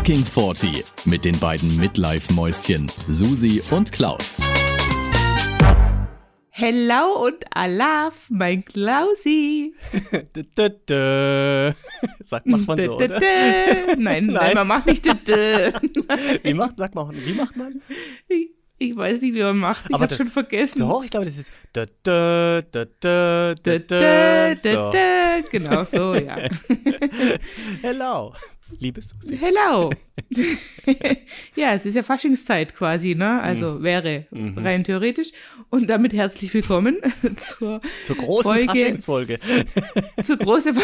Fucking 40 mit den beiden Midlife-Mäuschen Susi und Klaus. Hello und Alaf, mein Klausi. Sagt macht man so, oder? Nein, nein, man macht nicht. Wie macht, sag mal, wie macht man? Ich, ich weiß nicht, wie man macht. Ich hab's schon vergessen. Doch, ich glaube, das ist. Genau so, ja. Hello, liebe Susi. Hello. ja, es ist ja Faschingszeit quasi, ne? Also Mhm. wäre rein theoretisch. Und damit herzlich willkommen zur, Zur großen Folge- Faschingsfolge. zur großen.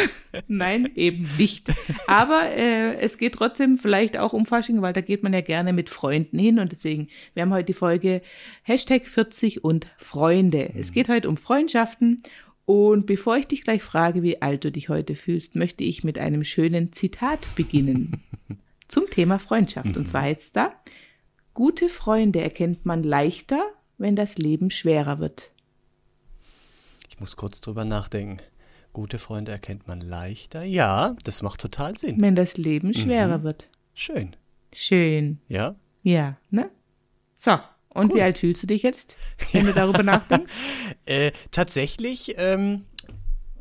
Nein, eben nicht. Aber äh, es geht trotzdem vielleicht auch um Fasching, weil da geht man ja gerne mit Freunden hin. Und deswegen, wir haben heute die Folge Hashtag 40 und Freunde. Es geht heute um Freundschaften. Und bevor ich dich gleich frage, wie alt du dich heute fühlst, möchte ich mit einem schönen Zitat beginnen. zum Thema Freundschaft. Und zwar heißt es da, gute Freunde erkennt man leichter, wenn das Leben schwerer wird. Ich muss kurz drüber nachdenken. Gute Freunde erkennt man leichter. Ja, das macht total Sinn. Wenn das Leben schwerer wird. Schön. Schön. Ja? Ja, ne? So, und wie alt fühlst du dich jetzt, wenn du darüber nachdenkst? Äh, tatsächlich, ähm,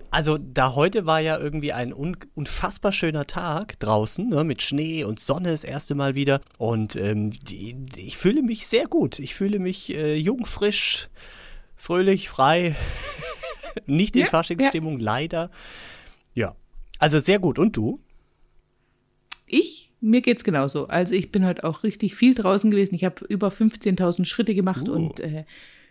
also da heute war ja irgendwie ein un unfassbar schöner Tag draußen, ne, mit Schnee und Sonne das erste Mal wieder. Und ähm, die, die, ich fühle mich sehr gut. Ich fühle mich äh, jung, frisch, fröhlich, frei. Nicht in Ja, Faschingsstimmung, leider. Ja, also sehr gut. Und du? Ich, mir geht's genauso. Also ich bin heute auch richtig viel draußen gewesen. Ich habe über 15.000 Schritte gemacht Uh. und äh,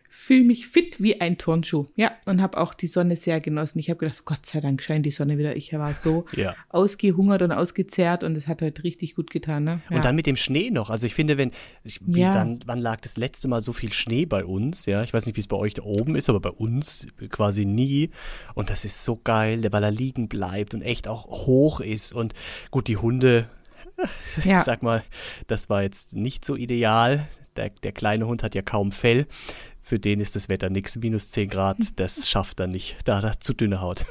fühle mich fit wie ein Turnschuh. Ja, und habe auch die Sonne sehr genossen. Ich habe gedacht, Gott sei Dank scheint die Sonne wieder. Ich war so Ja. ausgehungert und ausgezehrt und es hat heute richtig gut getan. Ne? Ja. Und dann mit dem Schnee noch. Also ich finde, wenn, ich, wie, Ja. wann, wann lag das letzte Mal so viel Schnee bei uns? Ja, ich weiß nicht, wie es bei euch da oben ist, aber bei uns quasi nie. Und das ist so geil, weil er liegen bleibt und echt auch hoch ist. Und gut, die Hunde, ja. ich sag mal, das war jetzt nicht so ideal. Der, der kleine Hund hat ja kaum Fell. Für den ist das Wetter nix. Minus 10 Grad, das schafft er nicht. Da hat er zu dünne Haut.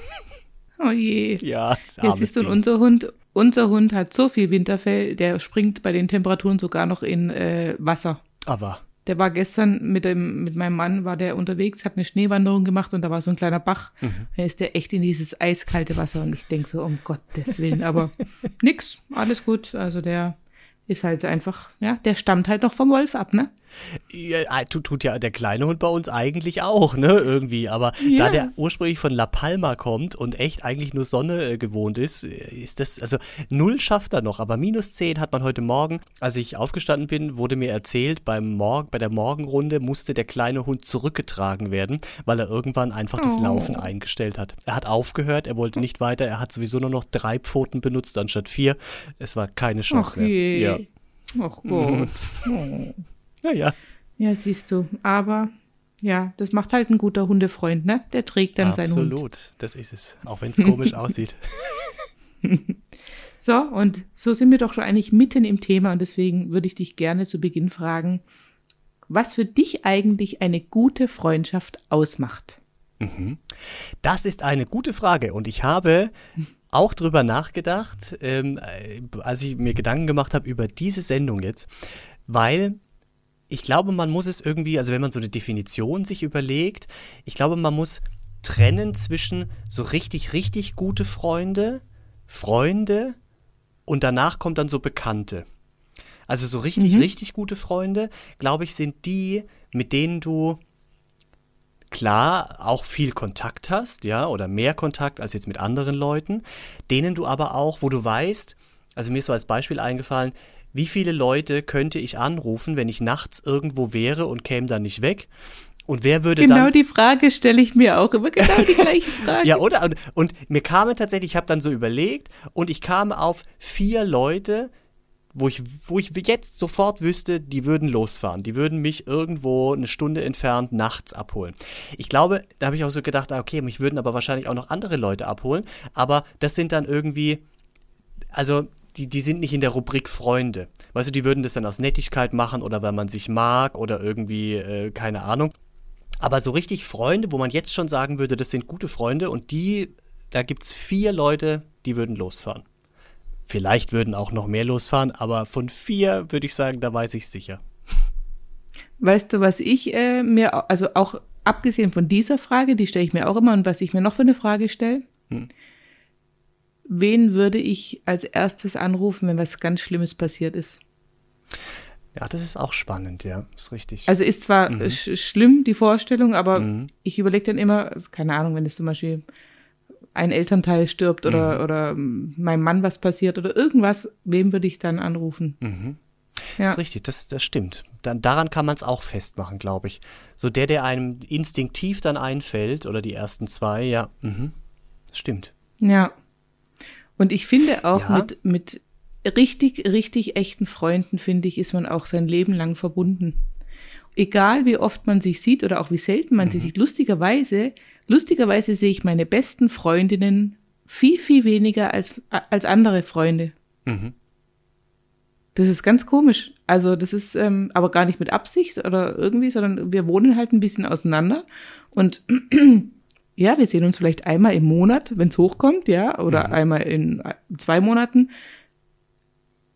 oh je. Ja, das Jetzt siehst du, Ding. unser Hund, unser Hund hat so viel Winterfell, der springt bei den Temperaturen sogar noch in äh, Wasser. Aber Der war gestern mit dem, mit meinem Mann, war der unterwegs, hat eine Schneewanderung gemacht und da war so ein kleiner Bach. Mhm. Da ist der echt in dieses eiskalte Wasser und ich denke so, um Gottes Willen, aber nix, alles gut. Also der ist halt einfach, ja, der stammt halt noch vom Wolf ab, ne? Ja, äh, tut, tut ja der kleine Hund bei uns eigentlich auch, ne, irgendwie. Aber Ja. da der ursprünglich von La Palma kommt und echt eigentlich nur Sonne äh, gewohnt ist, äh, ist das, also null schafft er noch, aber minus 10 hat man heute Morgen, als ich aufgestanden bin, wurde mir erzählt, beim Morgen, bei der Morgenrunde musste der kleine Hund zurückgetragen werden, weil er irgendwann einfach das Oh. Laufen eingestellt hat. Er hat aufgehört, er wollte nicht weiter, er hat sowieso nur noch drei Pfoten benutzt anstatt vier. Es war keine Chance Ach mehr. je. Ja. Ach Gott. Oh. Naja. Ja, siehst du. Aber ja, das macht halt ein guter Hundefreund, ne? Der trägt dann seinen Hund. Absolut, das ist es. Auch wenn es komisch aussieht. So, und so sind wir doch schon eigentlich mitten im Thema und deswegen würde ich dich gerne zu Beginn fragen, was für dich eigentlich eine gute Freundschaft ausmacht. Das ist eine gute Frage und ich habe auch drüber nachgedacht, ähm, äh, als ich mir Gedanken gemacht habe über diese Sendung jetzt, weil ich glaube, man muss es irgendwie, also wenn man so eine Definition sich überlegt, ich glaube, man muss trennen zwischen so richtig, richtig gute Freunde, Freunde und danach kommt dann so Bekannte. Also so richtig, richtig gute Freunde, glaube ich, sind die, mit denen du klar auch viel Kontakt hast, ja, oder mehr Kontakt als jetzt mit anderen Leuten, denen du aber auch, wo du weißt, also mir ist so als Beispiel eingefallen, wie viele Leute könnte ich anrufen, wenn ich nachts irgendwo wäre und käme dann nicht weg? Und wer würde Genau dann die Frage stelle ich mir auch immer, genau die gleiche Frage. ja, oder? Und, und mir kamen tatsächlich, ich habe dann so überlegt und ich kam auf vier Leute, wo ich, wo ich jetzt sofort wüsste, die würden losfahren. Die würden mich irgendwo eine Stunde entfernt nachts abholen. Ich glaube, da habe ich auch so gedacht, ah, okay, mich würden aber wahrscheinlich auch noch andere Leute abholen. Aber das sind dann irgendwie, also die, die sind nicht in der Rubrik Freunde. Weißt du, die würden das dann aus Nettigkeit machen oder weil man sich mag oder irgendwie, äh, keine Ahnung. Aber so richtig Freunde, wo man jetzt schon sagen würde, das sind gute Freunde und die, da gibt es vier Leute, die würden losfahren. Vielleicht würden auch noch mehr losfahren, aber von vier würde ich sagen, da weiß ich sicher. Weißt du, was ich äh, mir, also auch abgesehen von dieser Frage, die stelle ich mir auch immer und was ich mir noch für eine Frage stelle, hm. Wen würde ich als erstes anrufen, wenn was ganz Schlimmes passiert ist? Ja, das ist auch spannend, ja, ist richtig. Also ist zwar mhm. sch schlimm, die Vorstellung, aber mhm. ich überlege dann immer, keine Ahnung, wenn es zum Beispiel ein Elternteil stirbt oder, mhm. oder meinem Mann was passiert oder irgendwas, wem würde ich dann anrufen? Mhm. Ja. Das ist richtig, das, das stimmt. Dann, daran kann man es auch festmachen, glaube ich. So der, der einem instinktiv dann einfällt, oder die ersten zwei, ja, mhm. stimmt. Ja. Und ich finde auch ja. mit, mit richtig, richtig echten Freunden, finde ich, ist man auch sein Leben lang verbunden. Egal wie oft man sich sieht oder auch wie selten man mhm. sich sieht, lustigerweise, lustigerweise sehe ich meine besten Freundinnen viel, viel weniger als, als andere Freunde. Mhm. Das ist ganz komisch. Also das ist ähm, aber gar nicht mit Absicht oder irgendwie, sondern wir wohnen halt ein bisschen auseinander und ja, wir sehen uns vielleicht einmal im Monat, wenn es hochkommt, ja, oder mhm. einmal in zwei Monaten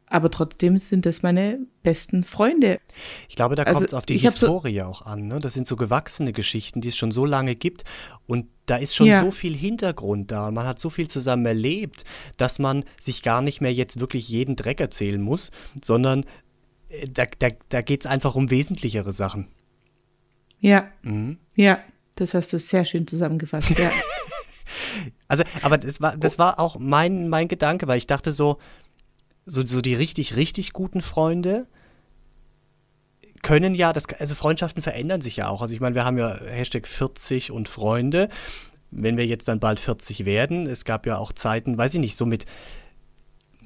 aber trotzdem sind das meine besten Freunde. Ich glaube, da also, kommt es auf die Historie so auch an. Ne? Das sind so gewachsene Geschichten, die es schon so lange gibt. Und da ist schon ja. so viel Hintergrund da. Man hat so viel zusammen erlebt, dass man sich gar nicht mehr jetzt wirklich jeden Dreck erzählen muss, sondern äh, da, da, da geht es einfach um wesentlichere Sachen. Ja. Mhm. Ja, das hast du sehr schön zusammengefasst. Ja. also, aber das war, das war auch mein, mein Gedanke, weil ich dachte so, so, so die richtig, richtig guten Freunde können ja, das, also Freundschaften verändern sich ja auch. Also ich meine, wir haben ja Hashtag 40 und Freunde. Wenn wir jetzt dann bald 40 werden, es gab ja auch Zeiten, weiß ich nicht, so mit,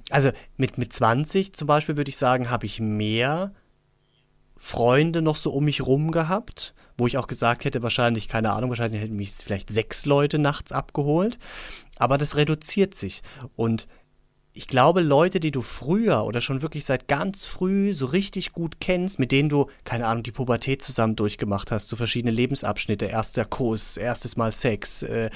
also mit, mit 20 zum Beispiel würde ich sagen, habe ich mehr Freunde noch so um mich rum gehabt, wo ich auch gesagt hätte, wahrscheinlich, keine Ahnung, wahrscheinlich hätten mich vielleicht sechs Leute nachts abgeholt. Aber das reduziert sich. Und ich glaube, Leute, die du früher oder schon wirklich seit ganz früh so richtig gut kennst, mit denen du, keine Ahnung, die Pubertät zusammen durchgemacht hast, so verschiedene Lebensabschnitte, erster Kuss, erstes Mal Sex, äh,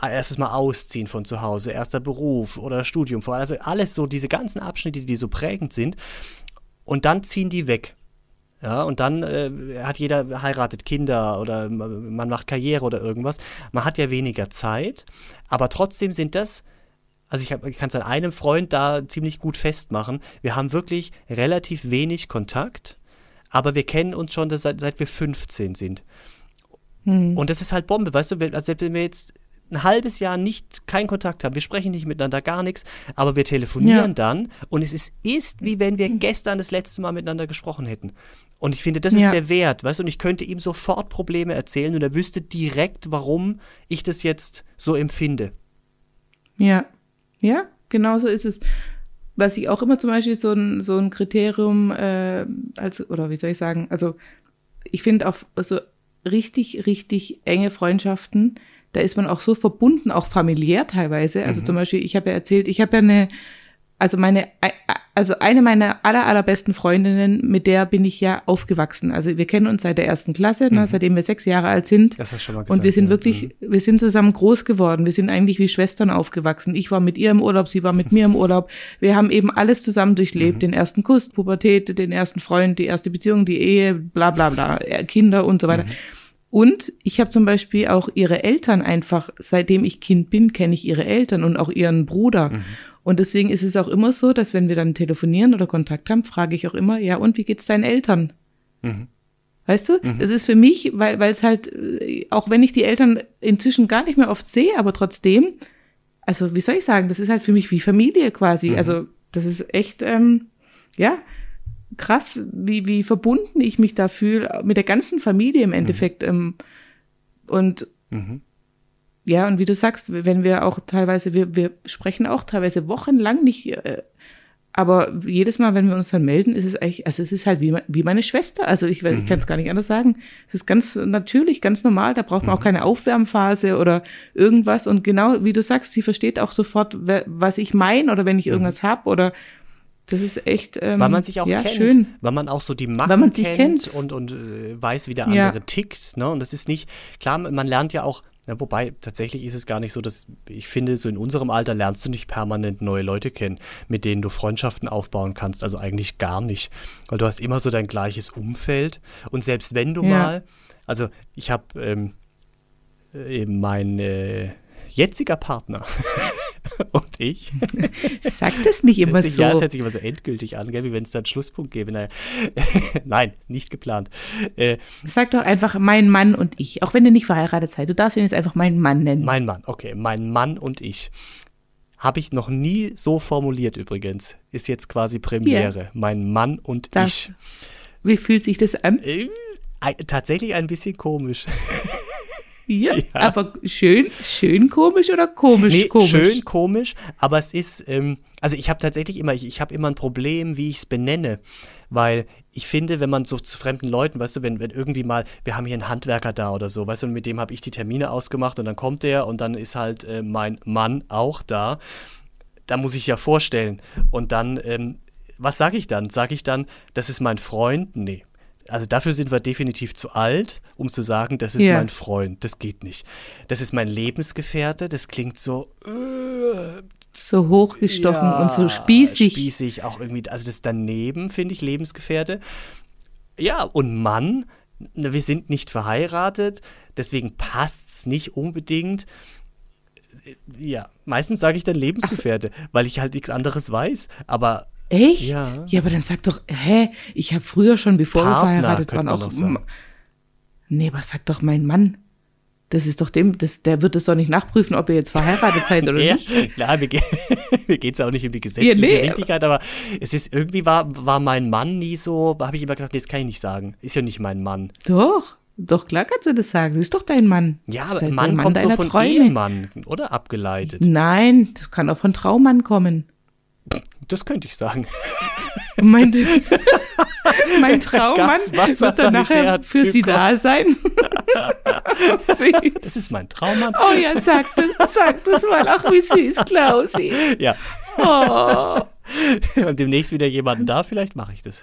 erstes Mal Ausziehen von zu Hause, erster Beruf oder Studium, also alles so, diese ganzen Abschnitte, die so prägend sind, und dann ziehen die weg. Ja, und dann äh, hat jeder heiratet Kinder oder man macht Karriere oder irgendwas. Man hat ja weniger Zeit, aber trotzdem sind das also ich, ich kann es an einem Freund da ziemlich gut festmachen. Wir haben wirklich relativ wenig Kontakt, aber wir kennen uns schon seit, seit wir 15 sind. Hm. Und das ist halt Bombe, weißt du, also wenn wir jetzt ein halbes Jahr nicht keinen Kontakt haben, wir sprechen nicht miteinander, gar nichts, aber wir telefonieren ja. dann und es ist, ist wie wenn wir gestern das letzte Mal miteinander gesprochen hätten. Und ich finde, das ja. ist der Wert, weißt du, und ich könnte ihm sofort Probleme erzählen und er wüsste direkt, warum ich das jetzt so empfinde. Ja. Ja, genau so ist es. Was ich auch immer zum Beispiel so ein, so ein Kriterium äh, als, oder wie soll ich sagen, also ich finde auch so richtig, richtig enge Freundschaften, da ist man auch so verbunden, auch familiär teilweise. Also mhm. zum Beispiel, ich habe ja erzählt, ich habe ja eine, also meine also eine meiner aller, allerbesten Freundinnen, mit der bin ich ja aufgewachsen. Also wir kennen uns seit der ersten Klasse, ne, mhm. ne, seitdem wir sechs Jahre alt sind. Das hast du schon mal gesagt. Und wir sind ja. wirklich, mhm. wir sind zusammen groß geworden. Wir sind eigentlich wie Schwestern aufgewachsen. Ich war mit ihr im Urlaub, sie war mit mir im Urlaub. Wir haben eben alles zusammen durchlebt. Mhm. Den ersten Kuss, Pubertät, den ersten Freund, die erste Beziehung, die Ehe, bla bla bla, äh, Kinder und so weiter. Mhm. Und ich habe zum Beispiel auch ihre Eltern einfach, seitdem ich Kind bin, kenne ich ihre Eltern und auch ihren Bruder. Und deswegen ist es auch immer so, dass wenn wir dann telefonieren oder Kontakt haben, frage ich auch immer, ja, und wie geht's deinen Eltern? Mhm. Weißt du, mhm. es ist für mich, weil weil es halt, äh, auch wenn ich die Eltern inzwischen gar nicht mehr oft sehe, aber trotzdem, also wie soll ich sagen, das ist halt für mich wie Familie quasi. Mhm. Also das ist echt, ähm, ja, krass, wie, wie verbunden ich mich da fühle, mit der ganzen Familie im mhm. Endeffekt. Ähm, und mhm ja, und wie du sagst, wenn wir auch teilweise, wir, wir sprechen auch teilweise wochenlang nicht, äh, aber jedes Mal, wenn wir uns dann melden, ist es eigentlich, also es ist halt wie, wie meine Schwester. Also ich, mhm. ich kann es gar nicht anders sagen. Es ist ganz natürlich, ganz normal. Da braucht man auch mhm. keine Aufwärmphase oder irgendwas. Und genau wie du sagst, sie versteht auch sofort, was ich meine oder wenn ich mhm. irgendwas mhm. habe oder das ist echt ähm, Weil man sich auch ja, kennt, schön. weil man auch so die Macken kennt, kennt. und, und äh, weiß, wie der andere ja. tickt. Ne? Und das ist nicht, klar, man lernt ja auch Ja, wobei tatsächlich ist es gar nicht so, dass ich finde, so in unserem Alter lernst du nicht permanent neue Leute kennen, mit denen du Freundschaften aufbauen kannst. Also eigentlich gar nicht. Weil du hast immer so dein gleiches Umfeld. Und selbst wenn du ja. mal, also ich habe ähm, eben mein äh, jetziger Partner und ich. Sag das nicht immer so. Ja, es hört sich immer so endgültig an, gell, wie wenn es da einen Schlusspunkt gäbe. Naja. Nein, nicht geplant. Äh, Sag doch einfach mein Mann und ich, auch wenn ihr nicht verheiratet seid. Du darfst ihn jetzt einfach meinen Mann nennen. Mein Mann, okay. Mein Mann und ich. Habe ich noch nie so formuliert übrigens. Ist jetzt quasi Premiere. Ja. Mein Mann und das, ich. Wie fühlt sich das an? Äh, tatsächlich ein bisschen komisch. Ja, ja, aber schön, schön komisch oder komisch nee, komisch? Schön komisch, aber es ist, ähm, also ich habe tatsächlich immer, ich, ich habe immer ein Problem, wie ich es benenne. Weil ich finde, wenn man so zu fremden Leuten, weißt du, wenn, wenn irgendwie mal, wir haben hier einen Handwerker da oder so, weißt du, und mit dem habe ich die Termine ausgemacht und dann kommt der und dann ist halt äh, mein Mann auch da. Da muss ich ja vorstellen. Und dann, ähm, was sage ich dann? Sage ich dann, das ist mein Freund? Nee, also dafür sind wir definitiv zu alt, um zu sagen, das ist ja. mein Freund. Das geht nicht. Das ist mein Lebensgefährte. Das klingt so. Äh, so hochgestochen ja, und so spießig. Spießig auch irgendwie. Also das daneben finde ich Lebensgefährte. Ja, und Mann, wir sind nicht verheiratet, deswegen passt es nicht unbedingt. Ja, meistens sage ich dann Lebensgefährte, so. weil ich halt nichts anderes weiß. Aber Echt? Ja. ja, aber dann sag doch, hä, ich habe früher schon, bevor Partner, wir verheiratet waren, auch. Nee, aber sag doch mein Mann. Das ist doch dem, das, der wird es doch nicht nachprüfen, ob ihr jetzt verheiratet seid oder ja, nicht. Klar, mir, mir geht es auch nicht um die gesetzliche ja, nee, Richtigkeit, aber es ist irgendwie war, war mein Mann nie so, habe ich immer gedacht, nee, das kann ich nicht sagen. Ist ja nicht mein Mann. Doch, doch, klar kannst du das sagen. Das ist doch dein Mann. Ja, aber Mann, Mann kommt so von Träume. Ehemann, oder? Abgeleitet. Nein, das kann auch von Traummann kommen. Das könnte ich sagen. Mein, mein Traummann wird dann nachher für Sie da sein. das ist mein Traummann. Oh ja, sag das, sag das mal. Ach, wie süß, Klausi. Ja. Oh. Und demnächst wieder jemanden da, vielleicht mache ich das.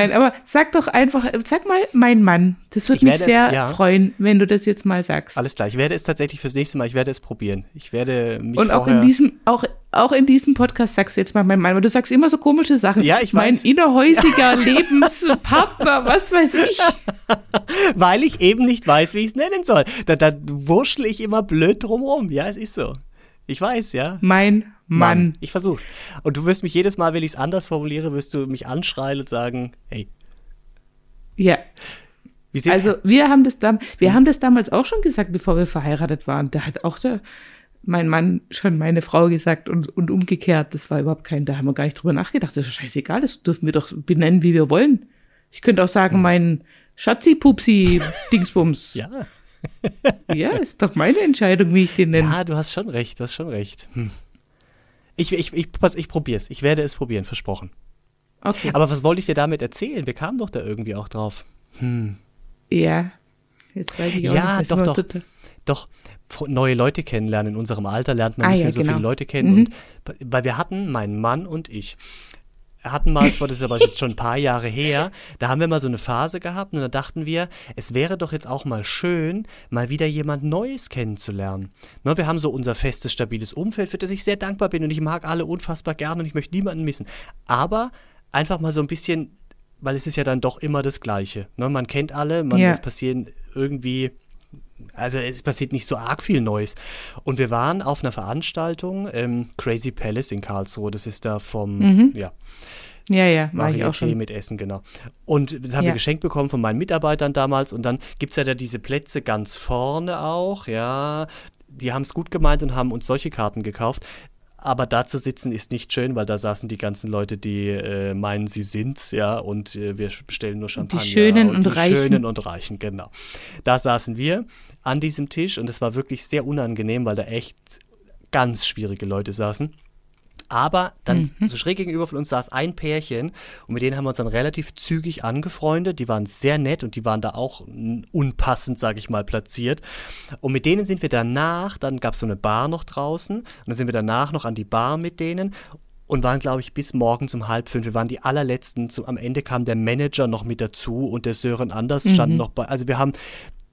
Nein, aber sag doch einfach, sag mal mein Mann. Das würde mich sehr es, ja. freuen, wenn du das jetzt mal sagst. Alles klar, ich werde es tatsächlich fürs nächste Mal, ich werde es probieren. Ich werde mich Und auch in diesem, auch, auch in diesem Podcast sagst du jetzt mal mein Mann, weil du sagst immer so komische Sachen. Ja, ich weiß. Mein innerhäusiger Lebenspartner, was weiß ich. weil ich eben nicht weiß, wie ich es nennen soll. Da, da wurschtel ich immer blöd drumherum. Ja, es ist so. Ich weiß, ja. Mein Mann. Mann. Ich versuch's. Und du wirst mich jedes Mal, wenn ich es anders formuliere, wirst du mich anschreien und sagen, hey. Ja. also wir haben das dann, wir hm. haben das damals auch schon gesagt, bevor wir verheiratet waren. Da hat auch der, mein Mann schon meine Frau gesagt und, und umgekehrt. Das war überhaupt kein, da haben wir gar nicht drüber nachgedacht. Das ist scheißegal, das dürfen wir doch benennen, wie wir wollen. Ich könnte auch sagen, mein Schatzi, Pupsi, Dingsbums. ja. ja, ist doch meine Entscheidung, wie ich den nenne. Ja, du hast schon recht, du hast schon recht. Hm. Ich, ich, ich, ich probiere es. Ich werde es probieren, versprochen. Okay. Aber was wollte ich dir damit erzählen? Wir kamen doch da irgendwie auch drauf. Hm. Ja. Jetzt weiß ich auch ja, nicht, doch, doch. Doch, neue Leute kennenlernen. In unserem Alter lernt man ah, nicht ja, mehr so genau. viele Leute kennen. Mhm. Und, weil wir hatten, mein Mann und ich, hatten mal, das ist aber jetzt schon ein paar Jahre her, da haben wir mal so eine Phase gehabt und da dachten wir, es wäre doch jetzt auch mal schön, mal wieder jemand Neues kennenzulernen. Ne, wir haben so unser festes, stabiles Umfeld, für das ich sehr dankbar bin und ich mag alle unfassbar gerne und ich möchte niemanden missen. Aber einfach mal so ein bisschen, weil es ist ja dann doch immer das Gleiche. Ne, man kennt alle, man, ja. es passieren irgendwie also es passiert nicht so arg viel Neues. Und wir waren auf einer Veranstaltung, ähm, Crazy Palace in Karlsruhe, das ist da vom, mhm. ja. Ja, ja, war ich auch schon. mit Essen, genau. Und das haben ja. wir geschenkt bekommen von meinen Mitarbeitern damals. Und dann gibt es ja da diese Plätze ganz vorne auch, ja. Die haben es gut gemeint und haben uns solche Karten gekauft. Aber da zu sitzen ist nicht schön, weil da saßen die ganzen Leute, die äh, meinen, sie sind's, ja, und äh, wir bestellen nur Champagner. Die Schönen und, und die Reichen. Schönen und Reichen, genau. Da saßen wir an diesem Tisch und es war wirklich sehr unangenehm, weil da echt ganz schwierige Leute saßen. Aber dann mhm. so schräg gegenüber von uns saß ein Pärchen und mit denen haben wir uns dann relativ zügig angefreundet. Die waren sehr nett und die waren da auch unpassend, sage ich mal, platziert. Und mit denen sind wir danach, dann gab es so eine Bar noch draußen und dann sind wir danach noch an die Bar mit denen und waren, glaube ich, bis morgens um halb fünf. Wir waren die allerletzten. Zum, am Ende kam der Manager noch mit dazu und der Sören Anders mhm. stand noch bei. Also wir haben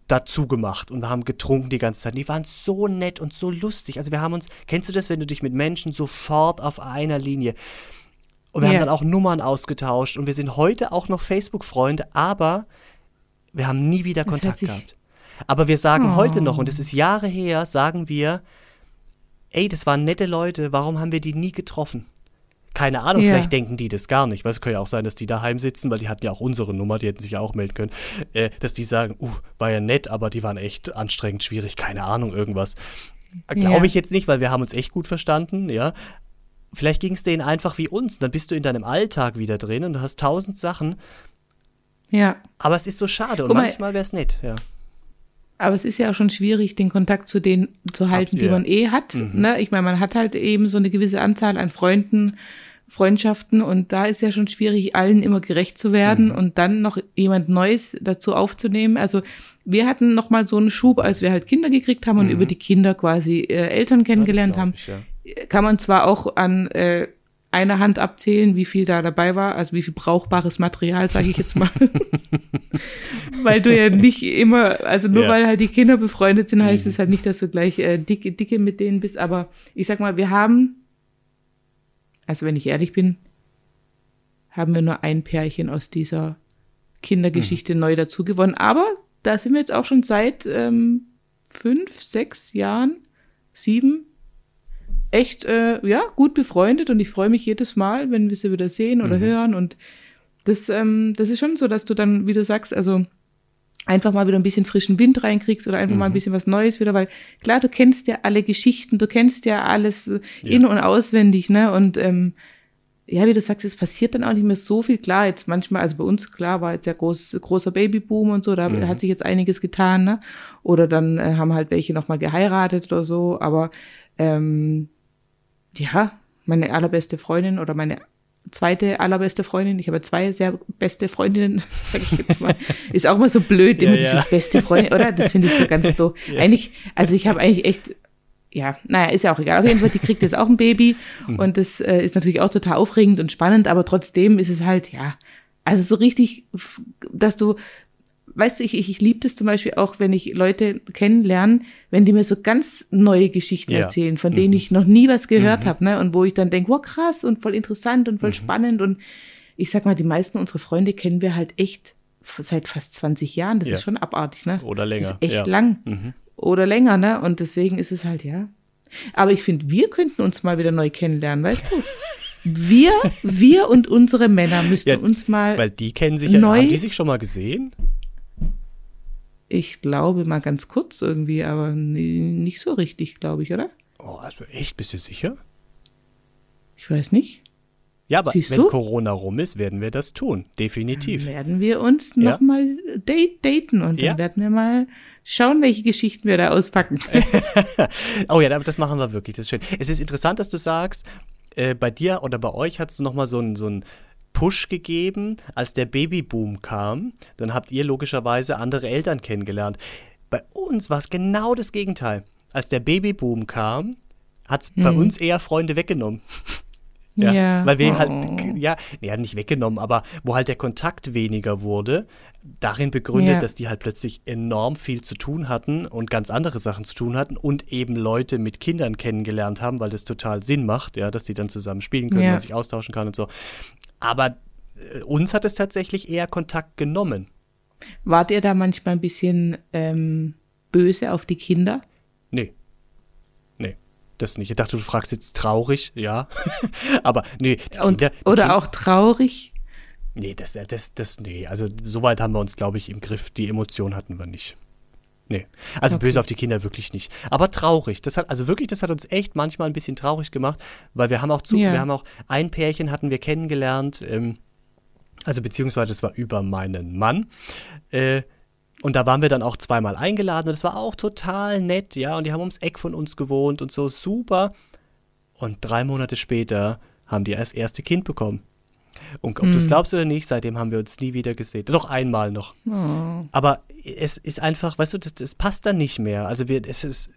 dazu gemacht und wir haben getrunken die ganze Zeit. Die waren so nett und so lustig. Also wir haben uns, kennst du das, wenn du dich mit Menschen sofort auf einer Linie und wir Ja. haben dann auch Nummern ausgetauscht und wir sind heute auch noch Facebook-Freunde, aber wir haben nie wieder Das Kontakt gehabt. Aber wir sagen Oh. heute noch, und es ist Jahre her, sagen wir, ey, das waren nette Leute, warum haben wir die nie getroffen? Keine Ahnung, Ja. vielleicht denken die das gar nicht. Weil es kann ja auch sein, dass die daheim sitzen, weil die hatten ja auch unsere Nummer, die hätten sich ja auch melden können. Äh, dass die sagen, uh, war ja nett, aber die waren echt anstrengend, schwierig, keine Ahnung, irgendwas. Glaube Ja. ich jetzt nicht, weil wir haben uns echt gut verstanden, ja. Vielleicht ging es denen einfach wie uns. Dann bist du in deinem Alltag wieder drin und du hast tausend Sachen. Ja. Aber es ist so schade und mal, manchmal wäre es nett, ja. Aber es ist ja auch schon schwierig, den Kontakt zu denen zu halten, die ja. man eh hat. Mhm. Ne? Ich meine, man hat halt eben so eine gewisse Anzahl an Freunden, Freundschaften und da ist ja schon schwierig, allen immer gerecht zu werden Mhm. und dann noch jemand Neues dazu aufzunehmen. Also wir hatten noch mal so einen Schub, als wir halt Kinder gekriegt haben und Mhm. über die Kinder quasi äh, Eltern kennengelernt haben. ich, ja. Kann man zwar auch an äh, einer Hand abzählen, wie viel da dabei war, also wie viel brauchbares Material, sage ich jetzt mal. weil du ja nicht immer, also nur Ja. weil halt die Kinder befreundet sind, heißt Mhm. es halt nicht, dass du gleich äh, dicke, dicke mit denen bist. Aber ich sag mal, wir haben, also wenn ich ehrlich bin, haben wir nur ein Pärchen aus dieser Kindergeschichte Mhm. neu dazu gewonnen. Aber da sind wir jetzt auch schon seit ähm, fünf, sechs Jahren, sieben, echt äh, ja gut befreundet und ich freue mich jedes Mal, wenn wir sie wieder sehen oder Mhm. hören und das, ähm, das ist schon so, dass du dann, wie du sagst, also einfach mal wieder ein bisschen frischen Wind reinkriegst oder einfach mal ein Mhm. bisschen was Neues wieder, weil klar, du kennst ja alle Geschichten, du kennst ja alles äh, Ja. in- und auswendig, ne? Und ähm, ja, wie du sagst, es passiert dann auch nicht mehr so viel. Klar, jetzt manchmal, also bei uns, klar, war jetzt ja groß, großer Babyboom und so, da Mhm. hat sich jetzt einiges getan, ne? Oder dann äh, haben halt welche nochmal geheiratet oder so, aber ähm, ja, meine allerbeste Freundin oder meine zweite allerbeste Freundin, ich habe zwei sehr beste Freundinnen, sage ich jetzt mal, ist auch mal so blöd, Ja, immer ja. dieses beste Freundin, oder? Das finde ich so ganz doof. Ja. Eigentlich, also ich habe eigentlich echt, ja, naja, ist ja auch egal. Auf jeden Fall, die kriegt jetzt auch ein Baby Mhm. und das äh, ist natürlich auch total aufregend und spannend, aber trotzdem ist es halt, ja, also so richtig, dass du, weißt du, ich, ich, ich liebe das zum Beispiel auch, wenn ich Leute kennenlerne, wenn die mir so ganz neue Geschichten Ja. erzählen, von denen Mhm. ich noch nie was gehört habe, ne? Und wo ich dann denke, wow, krass und voll interessant und voll Mhm. spannend. Und ich sag mal, die meisten unserer Freunde kennen wir halt echt seit fast 20 Jahren. Das Ja. ist schon abartig, ne? Oder länger. Das ist echt ja. lang. Mhm. Oder länger, ne? Und deswegen ist es halt, ja. Aber ich finde, wir könnten uns mal wieder neu kennenlernen, weißt du? Wir, wir und unsere Männer müssten Ja, uns mal, Weil die kennen sich ja. Neu- Haben die sich schon mal gesehen? Ich glaube mal ganz kurz irgendwie, aber nicht so richtig, glaube ich, oder? Oh, also echt, bist du sicher? Ich weiß nicht. Ja, aber Siehst wenn du? Corona rum ist, werden wir das tun. Definitiv. Dann werden wir uns Ja. nochmal date, daten und Ja. dann werden wir mal schauen, welche Geschichten wir da auspacken. oh ja, das machen wir wirklich, das ist schön. Es ist interessant, dass du sagst, äh, bei dir oder bei euch hast du nochmal so einen so einen Push gegeben, als der Babyboom kam. Dann habt ihr logischerweise andere Eltern kennengelernt. Bei uns war es genau das Gegenteil. Als der Babyboom kam, hat es bei Mhm. uns eher Freunde weggenommen. Ja, Ja. weil wir Oh. halt, ja, ja, nicht weggenommen, aber wo halt der Kontakt weniger wurde, darin begründet, Ja. dass die halt plötzlich enorm viel zu tun hatten und ganz andere Sachen zu tun hatten und eben Leute mit Kindern kennengelernt haben, weil das total Sinn macht, ja, dass die dann zusammen spielen können, Ja. man sich austauschen kann und so. Aber äh, uns hat es tatsächlich eher Kontakt genommen. Wart ihr da manchmal ein bisschen ähm, böse auf die Kinder? Nee. Nee. Das nicht. Ich dachte, du fragst jetzt traurig, ja. Aber nee, die Und, Kinder, oder Kinder- auch traurig? Nee, das, das, das, nee. Also, soweit haben wir uns, glaube ich, im Griff. Die Emotion hatten wir nicht. Nee. Also, Okay. böse auf die Kinder wirklich nicht. Aber traurig. Das hat, also wirklich, das hat uns echt manchmal ein bisschen traurig gemacht, weil wir haben auch zu, Ja. wir haben auch ein Pärchen hatten wir kennengelernt, ähm, also beziehungsweise das war über meinen Mann. Äh, und da waren wir dann auch zweimal eingeladen und das war auch total nett, ja. Und die haben ums Eck von uns gewohnt und so super. Und drei Monate später haben die das erste Kind bekommen. Und ob du es glaubst oder nicht, seitdem haben wir uns nie wieder gesehen. Doch einmal noch. Oh. Aber es ist einfach, weißt du, das, das passt dann nicht mehr. Also wir, es ist,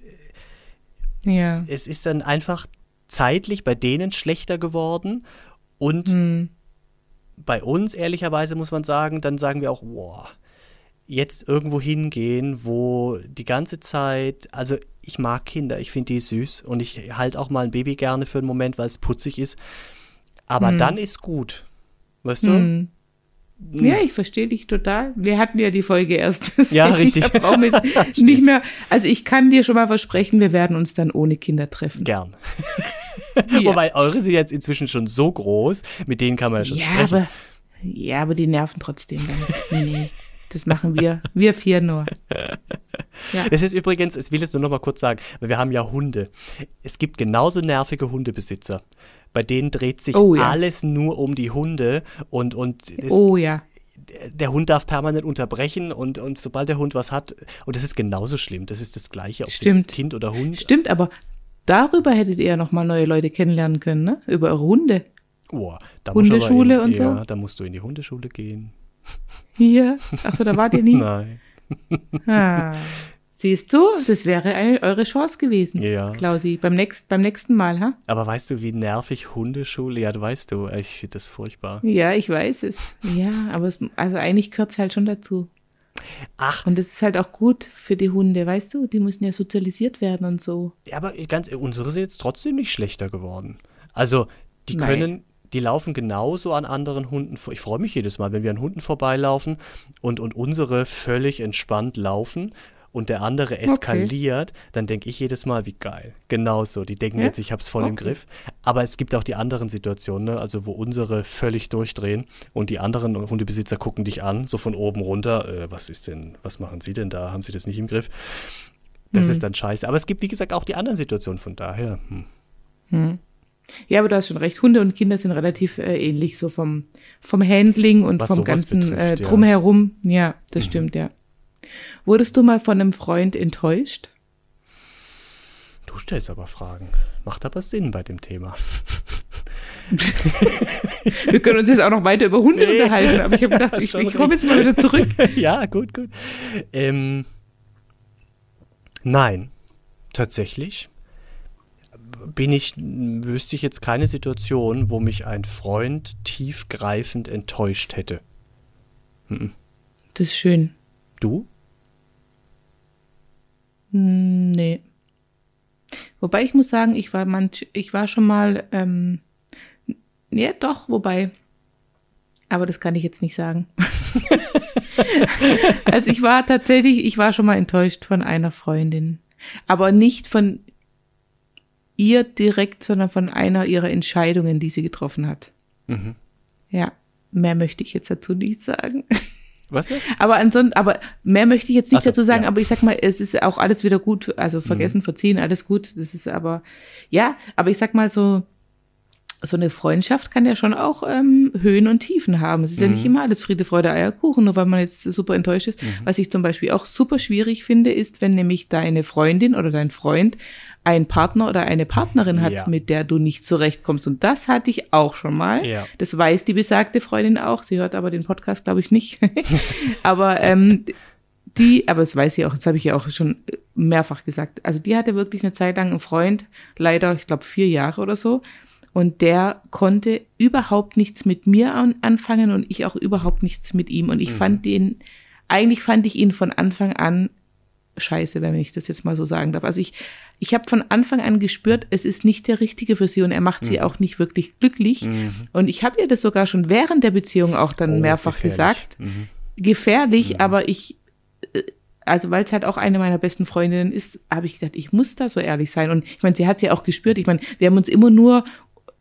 Ja. es ist dann einfach zeitlich bei denen schlechter geworden. Und Hm. bei uns, ehrlicherweise, muss man sagen, dann sagen wir auch, wow, jetzt irgendwo hingehen, wo die ganze Zeit, also ich mag Kinder, ich finde die süß und ich halte auch mal ein Baby gerne für einen Moment, weil es putzig ist. Aber hm. dann ist gut. Weißt du? Hm. Ja, ich verstehe dich total. Wir hatten ja die Folge erst. Ja, richtig. nicht mehr. Also ich kann dir schon mal versprechen, wir werden uns dann ohne Kinder treffen. Gern. ja. Wobei eure sind jetzt inzwischen schon so groß, mit denen kann man ja schon ja, sprechen. Aber, ja, aber die nerven trotzdem dann. Nee, nee. Das machen wir. Wir vier nur. Ja. Es ist übrigens, ich will es nur noch mal kurz sagen, weil wir haben ja Hunde. Es gibt genauso nervige Hundebesitzer. Bei denen dreht sich oh, ja. alles nur um die Hunde und, und das, oh ja. Der Hund darf permanent unterbrechen und, und sobald der Hund was hat, und das ist genauso schlimm, das ist das Gleiche, ob Stimmt. Kind oder Hund. Stimmt, aber darüber hättet ihr ja nochmal neue Leute kennenlernen können, ne? Über eure Hunde. Oh, Hundeschule in, und ja, so. da musst du in die Hundeschule gehen. Hier? Achso, da wart ihr nie? Nein. Ah. Siehst du, das wäre eine, eure Chance gewesen, ja. Klausi, beim, nächst, beim nächsten Mal, ha? Aber weißt du, wie nervig Hundeschule, ja, du weißt du, ich finde das furchtbar. Ja, ich weiß es. Ja, aber es, also eigentlich gehört es halt schon dazu. Ach. Und das ist halt auch gut für die Hunde, weißt du? Die müssen ja sozialisiert werden und so. Ja, aber ganz, unsere sind jetzt trotzdem nicht schlechter geworden. Also, die Nein. können, die laufen genauso an anderen Hunden vor. Ich freue mich jedes Mal, wenn wir an Hunden vorbeilaufen und, und unsere völlig entspannt laufen und der andere eskaliert, okay. dann denke ich jedes Mal, wie geil. Genauso. Die denken ja? jetzt, ich habe es voll okay. im Griff. Aber es gibt auch die anderen Situationen, ne? also wo unsere völlig durchdrehen und die anderen Hundebesitzer gucken dich an, so von oben runter. Äh, was ist denn, was machen sie denn da? Haben sie das nicht im Griff? Das hm. ist dann scheiße. Aber es gibt, wie gesagt, auch die anderen Situationen von daher. Hm. Hm. Ja, aber du hast schon recht. Hunde und Kinder sind relativ äh, ähnlich, so vom, vom Handling und Was vom ganzen betrifft, äh, Drumherum. Ja, ja das mhm. stimmt, ja. Wurdest du mal von einem Freund enttäuscht? Du stellst aber Fragen. Macht aber Sinn bei dem Thema. Wir können uns jetzt auch noch weiter über Hunde nee. unterhalten, aber ich habe gedacht, ich, ich komme jetzt mal wieder zurück. ja, gut, gut. Ähm, nein, tatsächlich bin ich, wüsste ich jetzt keine Situation, wo mich ein Freund tiefgreifend enttäuscht hätte. Mhm. Das ist schön. Du? Hm, nee. Wobei ich muss sagen, ich war manch, ich war schon mal, ähm, ja doch, wobei, aber das kann ich jetzt nicht sagen. also ich war tatsächlich, ich war schon mal enttäuscht von einer Freundin, aber nicht von ihr direkt, sondern von einer ihrer Entscheidungen, die sie getroffen hat. Mhm. Ja, mehr möchte ich jetzt dazu nicht sagen. Was ist? Aber ansonsten, aber mehr möchte ich jetzt nicht so, dazu sagen, ja. aber ich sag mal, es ist auch alles wieder gut, also vergessen, mhm. verziehen, alles gut. Das ist aber, ja, aber ich sag mal so, so eine Freundschaft kann ja schon auch ähm, Höhen und Tiefen haben. Es ist mhm. ja nicht mhm. immer alles Friede, Freude, Eierkuchen, nur weil man jetzt super enttäuscht ist. Mhm. Was ich zum Beispiel auch super schwierig finde, ist, wenn nämlich deine Freundin oder dein Freund einen Partner oder eine Partnerin hat, ja. mit der du nicht zurechtkommst. Und das hatte ich auch schon mal. Ja. Das weiß die besagte Freundin auch. Sie hört aber den Podcast, glaube ich, nicht. aber ähm, die, aber das weiß sie auch, das habe ich ja auch schon mehrfach gesagt. Also die hatte wirklich eine Zeit lang einen Freund, leider, ich glaube, vier Jahre oder so. Und der konnte überhaupt nichts mit mir an, anfangen und ich auch überhaupt nichts mit ihm. Und ich mhm. fand den, eigentlich fand ich ihn von Anfang an scheiße, wenn ich das jetzt mal so sagen darf. Also ich, ich habe von Anfang an gespürt, es ist nicht der Richtige für sie und er macht mhm. sie auch nicht wirklich glücklich. Mhm. Und ich habe ihr das sogar schon während der Beziehung auch dann oh, mehrfach gefährlich. gesagt. Mhm. Gefährlich, mhm. aber ich, äh, also weil es halt auch eine meiner besten Freundinnen ist, habe ich gedacht, ich muss da so ehrlich sein. Und ich meine, sie hat sie auch gespürt. Ich meine, wir haben uns immer nur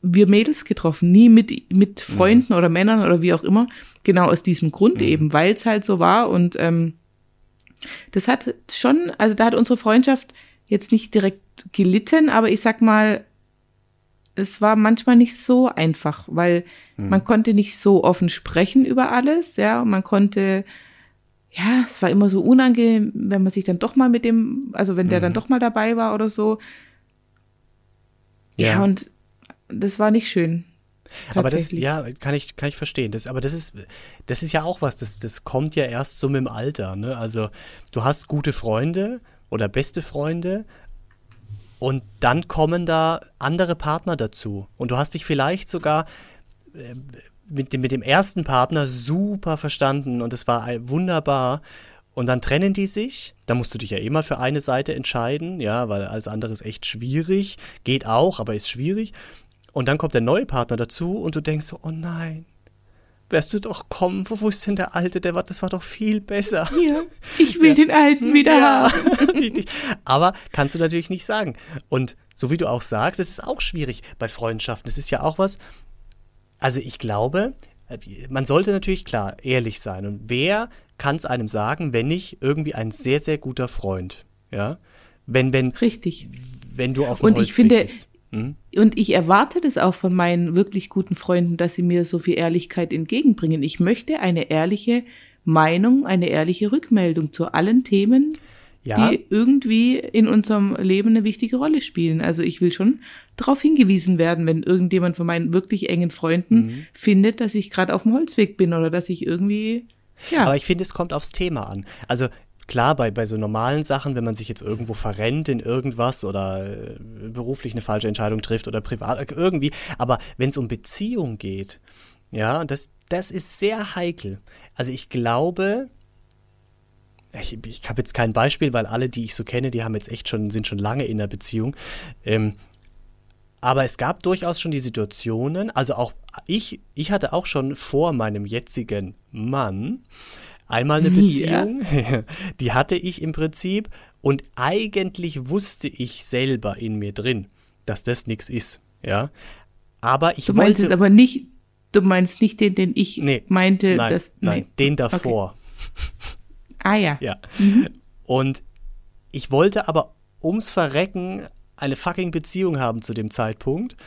wir Mädels getroffen, nie mit, mit mhm. Freunden oder Männern oder wie auch immer. Genau aus diesem Grund mhm. eben, weil es halt so war. Und ähm, das hat schon, also da hat unsere Freundschaft jetzt nicht direkt gelitten, aber ich sag mal, es war manchmal nicht so einfach, weil mhm. man konnte nicht so offen sprechen über alles, ja, man konnte, ja, es war immer so unangenehm, wenn man sich dann doch mal mit dem, also wenn der dann mhm. doch mal dabei war oder so. Ja, ja und das war nicht schön. Aber das, ja, kann ich, kann ich verstehen. Das, aber das ist, das ist ja auch was, das, das kommt ja erst so mit dem Alter. Ne? Also du hast gute Freunde oder beste Freunde und dann kommen da andere Partner dazu. Und du hast dich vielleicht sogar äh, mit dem, mit dem ersten Partner super verstanden und es war wunderbar. Und dann trennen die sich. Da musst du dich ja immer für eine Seite entscheiden, ja, weil alles andere ist echt schwierig. Geht auch, aber ist schwierig. Und dann kommt der neue Partner dazu und du denkst so, oh nein, wärst du doch kommen, wo ist denn der Alte, der war, das war doch viel besser. Ja, ich will ja. den Alten wieder ja, haben. Richtig. Aber kannst du natürlich nicht sagen. Und so wie du auch sagst, es ist auch schwierig bei Freundschaften. Es ist ja auch was, also ich glaube, man sollte natürlich klar ehrlich sein. Und wer kann es einem sagen, wenn nicht irgendwie ein sehr, sehr guter Freund? Ja. Wenn, wenn, Richtig. Wenn du auf dem Und Holzweg ich finde, bist. Hm? Und ich erwarte das auch von meinen wirklich guten Freunden, dass sie mir so viel Ehrlichkeit entgegenbringen. Ich möchte eine ehrliche Meinung, eine ehrliche Rückmeldung zu allen Themen, ja. die irgendwie in unserem Leben eine wichtige Rolle spielen. Also ich will schon darauf hingewiesen werden, wenn irgendjemand von meinen wirklich engen Freunden mhm. findet, dass ich gerade auf dem Holzweg bin oder dass ich irgendwie ja. Aber ich finde, es kommt aufs Thema an. Also klar, bei, bei so normalen Sachen, wenn man sich jetzt irgendwo verrennt in irgendwas oder äh, beruflich eine falsche Entscheidung trifft oder privat, irgendwie, aber wenn es um Beziehung geht, ja, das, das ist sehr heikel. Also ich glaube, ich, ich habe jetzt kein Beispiel, weil alle, die ich so kenne, die haben jetzt echt schon, sind schon lange in der Beziehung. Ähm, aber es gab durchaus schon die Situationen, also auch ich, ich hatte auch schon vor meinem jetzigen Mann einmal eine Beziehung, ja. die hatte ich im Prinzip und eigentlich wusste ich selber in mir drin, dass das nichts ist, ja. Aber ich du meinst wollte, es aber nicht, du meinst nicht den, den ich nee, meinte, nein, dass, nee. nein, den davor. Okay. Ah ja. Ja. Mhm. Und ich wollte aber ums Verrecken eine fucking Beziehung haben zu dem Zeitpunkt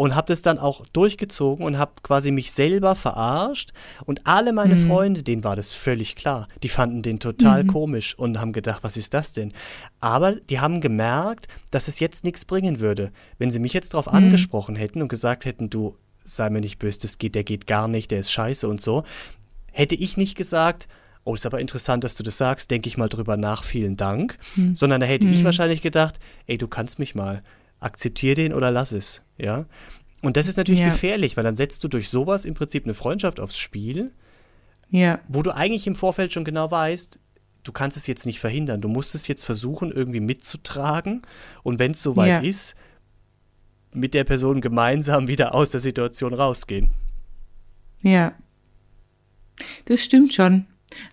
und habe das dann auch durchgezogen und habe quasi mich selber verarscht und alle meine mhm. Freunde, denen war das völlig klar. Die fanden den total mhm. komisch und haben gedacht, was ist das denn? Aber die haben gemerkt, dass es jetzt nichts bringen würde. Wenn sie mich jetzt darauf mhm. angesprochen hätten und gesagt hätten, du sei mir nicht böse, das geht, der geht gar nicht, der ist scheiße und so, hätte ich nicht gesagt, oh, ist aber interessant, dass du das sagst, denke ich mal drüber nach, vielen Dank. Hm. Sondern da hätte hm. ich wahrscheinlich gedacht, ey, du kannst mich mal, akzeptier den oder lass es, ja. Und das ist natürlich ja. gefährlich, weil dann setzt du durch sowas im Prinzip eine Freundschaft aufs Spiel, ja. wo du eigentlich im Vorfeld schon genau weißt, du kannst es jetzt nicht verhindern. Du musst es jetzt versuchen, irgendwie mitzutragen. Und wenn es soweit ja. ist, mit der Person gemeinsam wieder aus der Situation rausgehen. Ja. Das stimmt schon.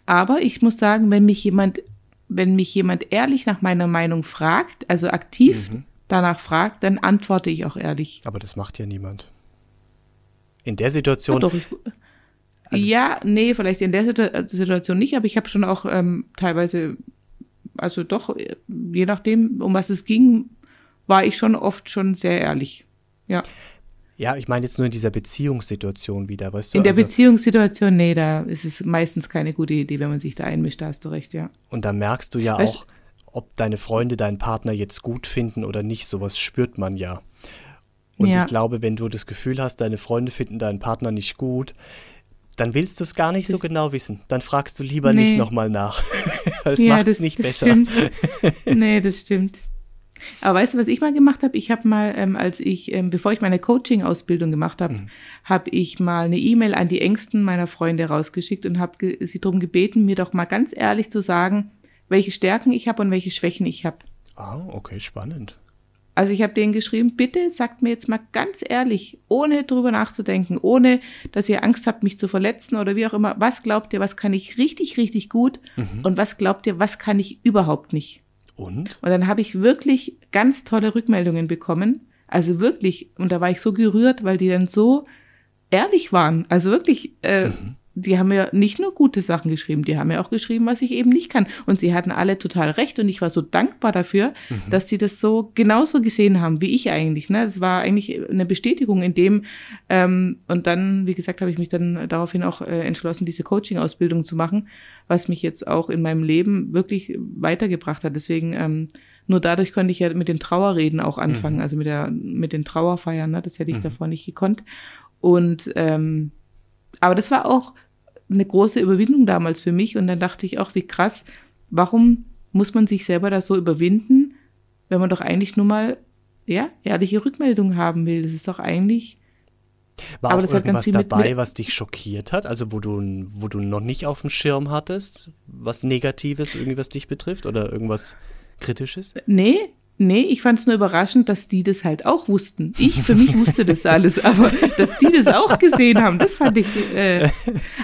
Aber ich muss sagen, wenn mich jemand, wenn mich jemand ehrlich nach meiner Meinung fragt, also aktiv mhm. Danach fragt, dann antworte ich auch ehrlich. Aber das macht ja niemand. In der Situation. Ja, doch, ich, also, ja, nee, vielleicht in der Situation nicht, aber ich habe schon auch ähm, teilweise, also doch, je nachdem, um was es ging, war ich schon oft schon sehr ehrlich. Ja. Ja, ich meine jetzt nur in dieser Beziehungssituation wieder, weißt du? In der also, Beziehungssituation, nee, da ist es meistens keine gute Idee, wenn man sich da einmischt, da hast du recht, ja. Und da merkst du ja weißt, auch, ob deine Freunde deinen Partner jetzt gut finden oder nicht, sowas spürt man ja. Und ja. ich glaube, wenn du das Gefühl hast, deine Freunde finden deinen Partner nicht gut, dann willst du es gar nicht so genau wissen. Dann fragst du lieber nee. nicht nochmal nach. das ja, macht es nicht das besser. Stimmt. nee, das stimmt. Aber weißt du, was ich mal gemacht habe? Ich habe mal, ähm, als ich, ähm, bevor ich meine Coaching-Ausbildung gemacht habe, mhm. habe ich mal eine E-Mail an die Ängsten meiner Freunde rausgeschickt und habe sie darum gebeten, mir doch mal ganz ehrlich zu sagen, welche Stärken ich habe und welche Schwächen ich habe. Ah, okay, spannend. Also ich habe denen geschrieben, bitte sagt mir jetzt mal ganz ehrlich, ohne drüber nachzudenken, ohne dass ihr Angst habt, mich zu verletzen oder wie auch immer, was glaubt ihr, was kann ich richtig, richtig gut mhm. und was glaubt ihr, was kann ich überhaupt nicht? Und? Und dann habe ich wirklich ganz tolle Rückmeldungen bekommen. Also wirklich, und da war ich so gerührt, weil die dann so ehrlich waren. Also wirklich, äh, mhm die haben ja nicht nur gute Sachen geschrieben, die haben ja auch geschrieben, was ich eben nicht kann. Und sie hatten alle total recht und ich war so dankbar dafür, mhm. dass sie das so genauso gesehen haben wie ich eigentlich. Ne? Das war eigentlich eine Bestätigung in dem. Ähm, und dann, wie gesagt, habe ich mich dann daraufhin auch äh, entschlossen, diese Coaching-Ausbildung zu machen, was mich jetzt auch in meinem Leben wirklich weitergebracht hat. Deswegen ähm, nur dadurch konnte ich ja mit den Trauerreden auch anfangen, mhm. also mit der mit den Trauerfeiern. Ne? Das hätte ich mhm. davor nicht gekonnt. Und ähm, aber das war auch eine große Überwindung damals für mich. Und dann dachte ich auch, wie krass, warum muss man sich selber da so überwinden, wenn man doch eigentlich nur mal, ja, ehrliche Rückmeldungen haben will. Das ist doch eigentlich, War Aber auch das irgendwas dabei, was dich schockiert hat? Also wo du, wo du noch nicht auf dem Schirm hattest? Was Negatives, irgendwie was dich betrifft? Oder irgendwas Kritisches? Nee, nee, ich fand es nur überraschend, dass die das halt auch wussten. Ich für mich wusste das alles, aber dass die das auch gesehen haben, das fand ich. Äh,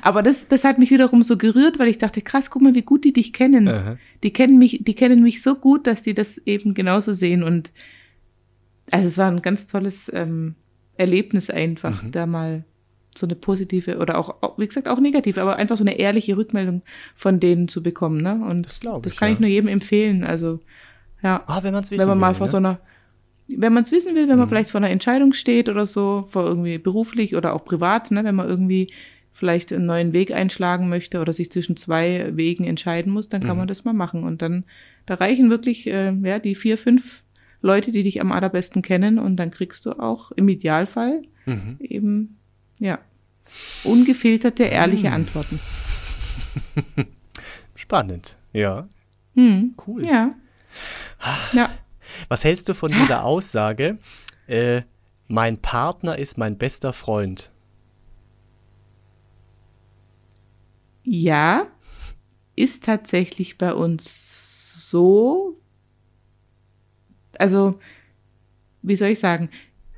aber das, das hat mich wiederum so gerührt, weil ich dachte, krass, guck mal, wie gut die dich kennen. Aha. Die kennen mich, die kennen mich so gut, dass die das eben genauso sehen. Und also es war ein ganz tolles ähm, Erlebnis einfach, Mhm. da mal so eine positive oder auch, wie gesagt, auch negative, aber einfach so eine ehrliche Rückmeldung von denen zu bekommen. Ne? Und Das das kann ja. ich nur jedem empfehlen. Also ja, Ah, wenn man es wissen wenn man mal will, vor ne? so einer, wenn man es wissen will, wenn man Mhm. vielleicht vor einer Entscheidung steht oder so, vor irgendwie beruflich oder auch privat, ne, wenn man irgendwie vielleicht einen neuen Weg einschlagen möchte oder sich zwischen zwei Wegen entscheiden muss, dann kann Mhm. man das mal machen. Und dann, da reichen wirklich, äh, ja, die vier, fünf Leute, die dich am allerbesten kennen und dann kriegst du auch im Idealfall Mhm. eben, ja, ungefilterte, ehrliche Mhm. Antworten. Spannend, ja. Hm. Cool. Ja. Ja. Was hältst du von dieser Aussage? Äh, mein Partner ist mein bester Freund. Ja, ist tatsächlich bei uns so. Also, wie soll ich sagen?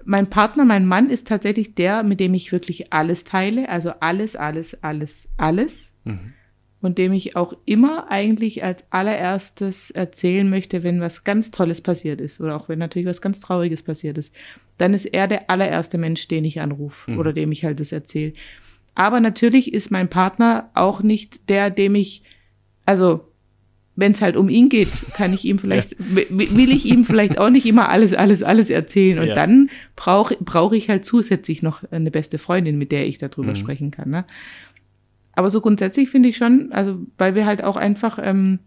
Mein Partner, mein Mann ist tatsächlich der, mit dem ich wirklich alles teile. Also alles, alles, alles, alles. Mhm. Und dem ich auch immer eigentlich als allererstes erzählen möchte, wenn was ganz Tolles passiert ist. Oder auch wenn natürlich was ganz Trauriges passiert ist. Dann ist er der allererste Mensch, den ich anrufe Mhm. oder dem ich halt das erzähle. Aber natürlich ist mein Partner auch nicht der, dem ich, also wenn es halt um ihn geht, kann ich ihm vielleicht, wi- will ich ihm vielleicht auch nicht immer alles, alles, alles erzählen. Und Ja. dann brauche brauche ich halt zusätzlich noch eine beste Freundin, mit der ich darüber Mhm. sprechen kann. Ne? Aber so grundsätzlich finde ich schon, also weil wir halt auch einfach ähm,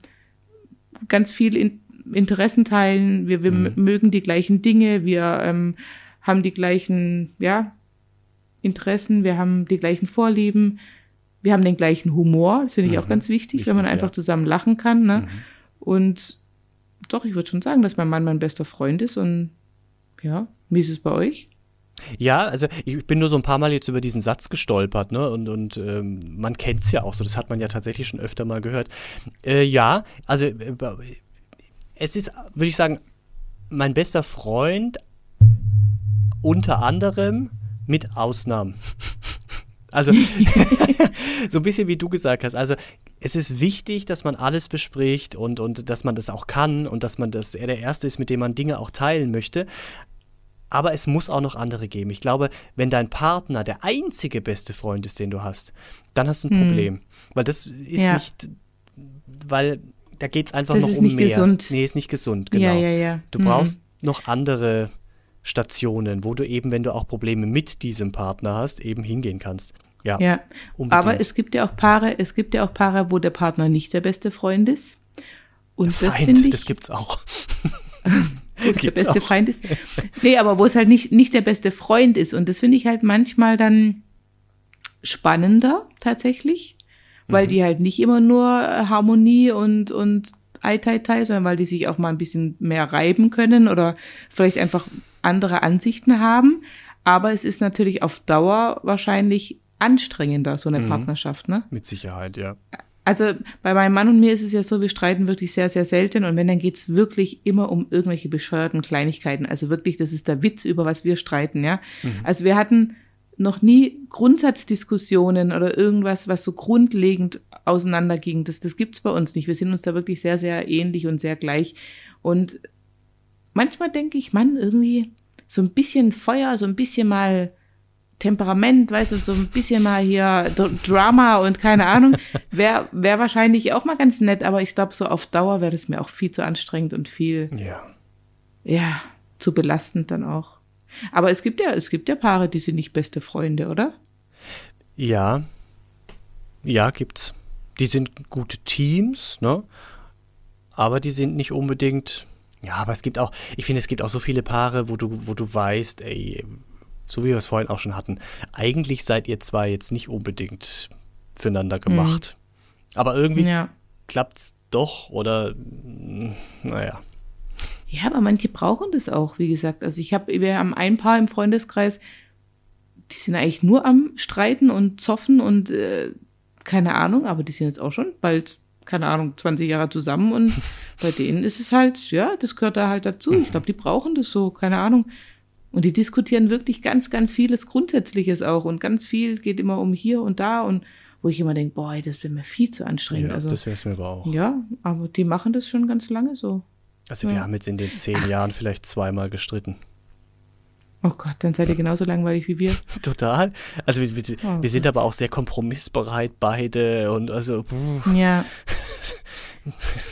ganz viel in, Interessen teilen, wir, wir Mhm. mögen die gleichen Dinge, wir ähm, haben die gleichen, ja, Interessen, wir haben die gleichen Vorlieben, wir haben den gleichen Humor, das finde ich auch Mhm. ganz wichtig, wenn man Wichtig, einfach ja. zusammen lachen kann. Ne? Mhm. Und doch, ich würde schon sagen, dass mein Mann mein bester Freund ist und ja, wie ist es bei euch? Ja, also ich bin nur so ein paar Mal jetzt über diesen Satz gestolpert, ne? Und, und ähm, man kennt es ja auch so, das hat man ja tatsächlich schon öfter mal gehört. Äh, ja, also äh, es ist, würde ich sagen, mein bester Freund unter anderem mit Ausnahmen. Also so ein bisschen wie du gesagt hast. Also es ist wichtig, dass man alles bespricht und, und dass man das auch kann und dass man das, er der Erste ist, mit dem man Dinge auch teilen möchte. Aber es muss auch noch andere geben. Ich glaube, wenn dein Partner der einzige beste Freund ist, den du hast, dann hast du ein Hm. Problem. Weil das ist Ja. nicht, weil da geht es einfach Das noch ist um nicht mehr. gesund. Nee, ist nicht gesund, genau. Ja, ja, ja. Du Mhm. brauchst noch andere Stationen, wo du eben, wenn du auch Probleme mit diesem Partner hast, eben hingehen kannst. Ja, Ja, aber es gibt ja auch Paare, es gibt ja auch Paare, wo der Partner nicht der beste Freund ist. Und das Feind, finde ich, das gibt's auch. wo es der beste auch. Feind ist. Nee, aber wo es halt nicht, nicht der beste Freund ist. Und das finde ich halt manchmal dann spannender tatsächlich, weil Mhm. die halt nicht immer nur äh, Harmonie und, und Ai Tai Tai, sondern weil die sich auch mal ein bisschen mehr reiben können oder vielleicht einfach andere Ansichten haben. Aber es ist natürlich auf Dauer wahrscheinlich anstrengender, so eine Mhm. Partnerschaft, ne? Mit Sicherheit, ja. Also bei meinem Mann und mir ist es ja so, wir streiten wirklich sehr, sehr selten und wenn, dann geht's wirklich immer um irgendwelche bescheuerten Kleinigkeiten. Also wirklich, das ist der Witz, über was wir streiten, ja. Also wir hatten noch nie Grundsatzdiskussionen oder irgendwas, was so grundlegend auseinanderging. Das, das gibt's bei uns nicht. Wir sind uns da wirklich sehr, sehr ähnlich und sehr gleich. Und manchmal denke ich, Mann, irgendwie so ein bisschen Feuer, so ein bisschen mal Temperament, weißt du, so ein bisschen mal hier Dr- Drama und keine Ahnung, wäre wär wahrscheinlich auch mal ganz nett, aber ich glaube, so auf Dauer wäre das mir auch viel zu anstrengend und viel, Ja. ja, zu belastend dann auch. Aber es gibt ja, es gibt ja Paare, die sind nicht beste Freunde, oder? Ja. Ja, gibt's. Die sind gute Teams, ne? Aber die sind nicht unbedingt. Ja, aber es gibt auch, ich finde, es gibt auch so viele Paare, wo du, wo du weißt, ey, so wie wir es vorhin auch schon hatten, eigentlich seid ihr zwei jetzt nicht unbedingt füreinander gemacht. Aber irgendwie Ja. klappt's doch oder naja. Ja, aber manche brauchen das auch, wie gesagt. Also ich habe, wir haben ein Paar im Freundeskreis, die sind eigentlich nur am Streiten und Zoffen und äh, keine Ahnung, aber die sind jetzt auch schon bald, keine Ahnung, 20 Jahre zusammen und bei denen ist es halt, ja, das gehört da halt dazu. Ich glaube, die brauchen das so, keine Ahnung. Und die diskutieren wirklich ganz, ganz vieles Grundsätzliches auch und ganz viel geht immer um hier und da und wo ich immer denke, boah, das wäre mir viel zu anstrengend. Ja, also, das wäre es mir aber auch. ja, aber die machen das schon ganz lange so. Also wir Ja. haben jetzt in den zehn Jahren vielleicht zweimal gestritten. Oh Gott, dann seid ihr genauso langweilig wie wir. Total. Also wir, wir, Oh wir sind aber auch sehr kompromissbereit beide und also puh, Ja.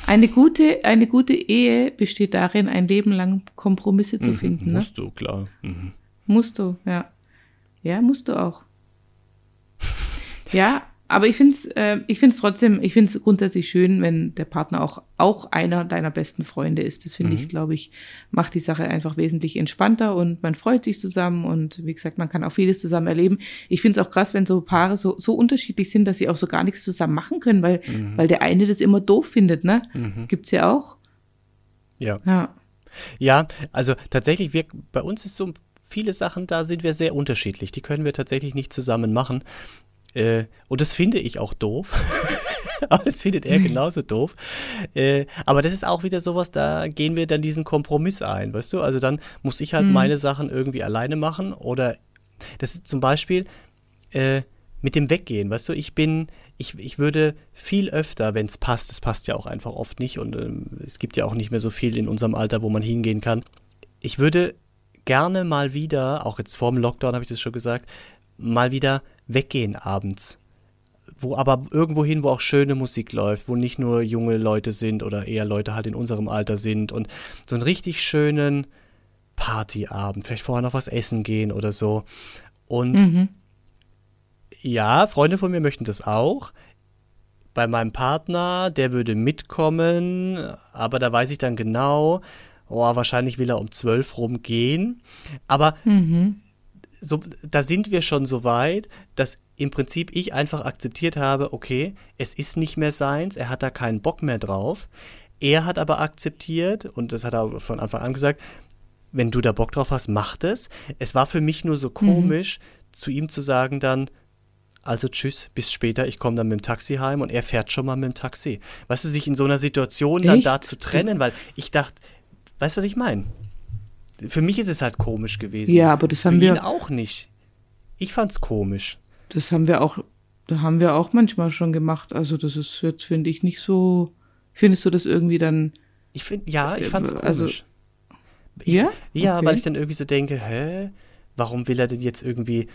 Eine gute, eine gute Ehe besteht darin, ein Leben lang Kompromisse zu mhm, finden. Ne? musst du, klar. Mhm. Musst du, ja. Ja, musst du auch. Ja, aber ich finde es äh, ich find's trotzdem, ich finde es grundsätzlich schön, wenn der Partner auch, auch einer deiner besten Freunde ist. Das finde ich, glaube ich, macht die Sache einfach wesentlich entspannter und man freut sich zusammen und wie gesagt, man kann auch vieles zusammen erleben. Ich finde es auch krass, wenn so Paare so, so unterschiedlich sind, dass sie auch so gar nichts zusammen machen können, weil, weil der eine das immer doof findet, ne? Gibt's ja auch. Ja. Ja. Ja, also tatsächlich, wir, bei uns ist so viele Sachen, da sind wir sehr unterschiedlich. Die können wir tatsächlich nicht zusammen machen. Äh, und das finde ich auch doof. aber das findet er genauso doof. Äh, aber das ist auch wieder sowas, da gehen wir dann diesen Kompromiss ein, weißt du? Also dann muss ich halt meine Sachen irgendwie alleine machen oder das ist zum Beispiel äh, mit dem Weggehen, weißt du, ich bin, ich, ich würde viel öfter, wenn es passt, es passt ja auch einfach oft nicht und ähm, es gibt ja auch nicht mehr so viel in unserem Alter, wo man hingehen kann. Ich würde gerne mal wieder, auch jetzt vor dem Lockdown habe ich das schon gesagt, mal wieder weggehen abends. Wo aber irgendwo hin, wo auch schöne Musik läuft, wo nicht nur junge Leute sind oder eher Leute halt in unserem Alter sind und so einen richtig schönen Partyabend, vielleicht vorher noch was essen gehen oder so. Und Mhm. ja, Freunde von mir möchten das auch. Bei meinem Partner, der würde mitkommen, aber da weiß ich dann genau, oh, wahrscheinlich will er um 12 rumgehen. Aber Mhm. So, da sind wir schon so weit, dass im Prinzip ich einfach akzeptiert habe, okay, es ist nicht mehr seins, er hat da keinen Bock mehr drauf. Er hat aber akzeptiert, und das hat er von Anfang an gesagt, wenn du da Bock drauf hast, mach das. Es war für mich nur so komisch, zu ihm zu sagen dann, also tschüss, bis später, ich komme dann mit dem Taxi heim und er fährt schon mal mit dem Taxi. Weißt du, sich in so einer Situation dann Echt? da zu trennen, weil ich dachte, weißt du, was ich meine? Für mich ist es halt komisch gewesen. Ja, aber das haben Für ihn wir- auch nicht. Ich fand's komisch. Das haben wir auch, da haben wir auch manchmal schon gemacht. Also das ist jetzt, finde ich, nicht so. Findest du das irgendwie dann? Ich finde, ja, ich Äh, fand's komisch. also- ich, Ja? Ja, Okay. weil ich dann irgendwie so denke, hä, warum will er denn jetzt irgendwie,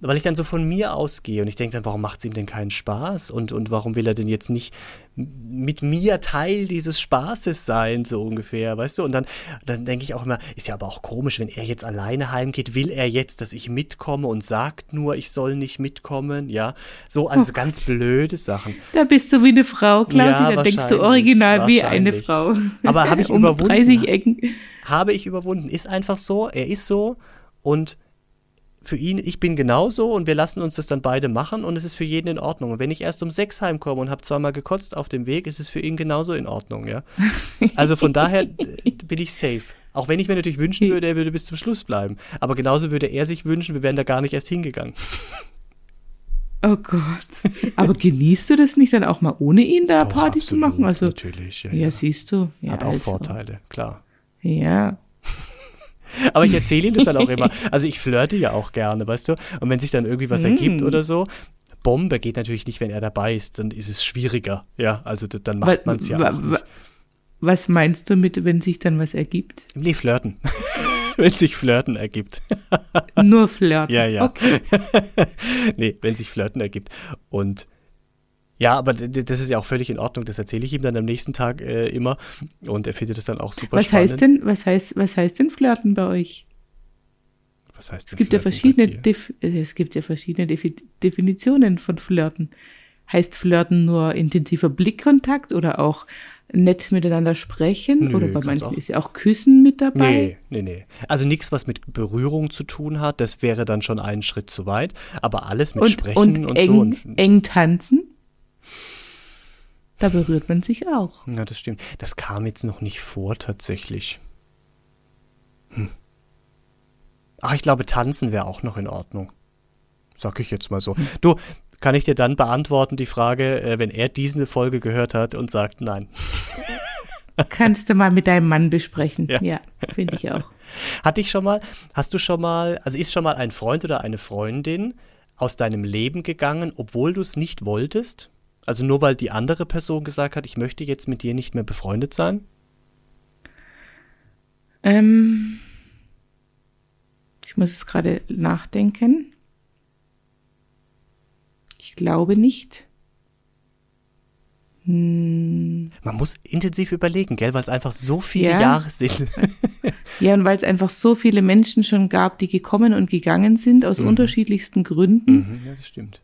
weil ich dann so von mir ausgehe und ich denke dann, warum macht es ihm denn keinen Spaß und, und warum will er denn jetzt nicht mit mir Teil dieses Spaßes sein, so ungefähr, weißt du? Und dann, dann denke ich auch immer, ist ja aber auch komisch, wenn er jetzt alleine heimgeht, will er jetzt, dass ich mitkomme und sagt nur, ich soll nicht mitkommen, ja? So, also so ganz blöde Sachen. Da bist du wie eine Frau, Klausi, Ja, da denkst du original wie eine. Frau. Aber habe ich um überwunden. 30 Ecken. habe ich überwunden. Ist einfach so, er ist so und für ihn, ich bin genauso und wir lassen uns das dann beide machen und es ist für jeden in Ordnung. Und wenn ich erst um sechs heimkomme und habe zweimal gekotzt auf dem Weg, ist es für ihn genauso in Ordnung, ja. Also von daher äh, bin ich safe. Auch wenn ich mir natürlich wünschen würde, er würde bis zum Schluss bleiben. Aber genauso würde er sich wünschen, wir wären da gar nicht erst hingegangen. Oh Gott. Aber genießt du das nicht dann auch mal ohne ihn da Doch, Party zu machen? Also, natürlich. Ja, ja, ja. siehst du. Ja, Hat auch also. Vorteile, klar. Ja. Aber ich erzähle ihm das dann auch immer. Also ich flirte ja auch gerne, weißt du? Und wenn sich dann irgendwie was ergibt Mm. oder so, Bombe geht natürlich nicht, wenn er dabei ist, dann ist es schwieriger. Ja, also dann macht man es ja wa- auch nicht. Was meinst du mit, wenn sich dann was ergibt? Nee, flirten. wenn sich Flirten ergibt. Nur flirten. Ja, ja. Okay. nee, wenn sich Flirten ergibt. Und ja, aber das ist ja auch völlig in Ordnung. Das erzähle ich ihm dann am nächsten Tag äh, immer. Und er findet das dann auch super Was spannend. heißt denn, was heißt, was heißt denn flirten bei euch? Was heißt Es denn gibt ja Flirten bei verschiedene, äh, es gibt ja verschiedene Defi Definitionen von Flirten. Heißt Flirten nur intensiver Blickkontakt oder auch nett miteinander sprechen? Nö, oder bei manchen auch- ist ja auch Küssen mit dabei? Nee, nee, nee. Also nichts, was mit Berührung zu tun hat, das wäre dann schon einen Schritt zu weit. Aber alles mit und, Sprechen und, und, eng, so. Und, eng tanzen? Da berührt man sich auch. ja, das stimmt. Das kam jetzt noch nicht vor, tatsächlich. Hm. Ach, ich glaube, tanzen wäre auch noch in Ordnung. Sag ich jetzt mal so. Du, kann ich dir dann beantworten die Frage, äh, wenn er diese Folge gehört hat und sagt nein. Kannst du mal mit deinem Mann besprechen. Ja, ja finde ich auch. Hat dich schon mal, hast du schon mal, also ist schon mal ein Freund oder eine Freundin aus deinem Leben gegangen, obwohl du es nicht wolltest? Also nur weil die andere Person gesagt hat, ich möchte jetzt mit dir nicht mehr befreundet sein? Ähm, ich muss es gerade nachdenken. Ich glaube nicht. Hm. Man muss intensiv überlegen, gell, weil es einfach so viele ja. Jahre sind. ja, und weil es einfach so viele Menschen schon gab, die gekommen und gegangen sind aus mhm. unterschiedlichsten Gründen. Mhm, ja, das stimmt.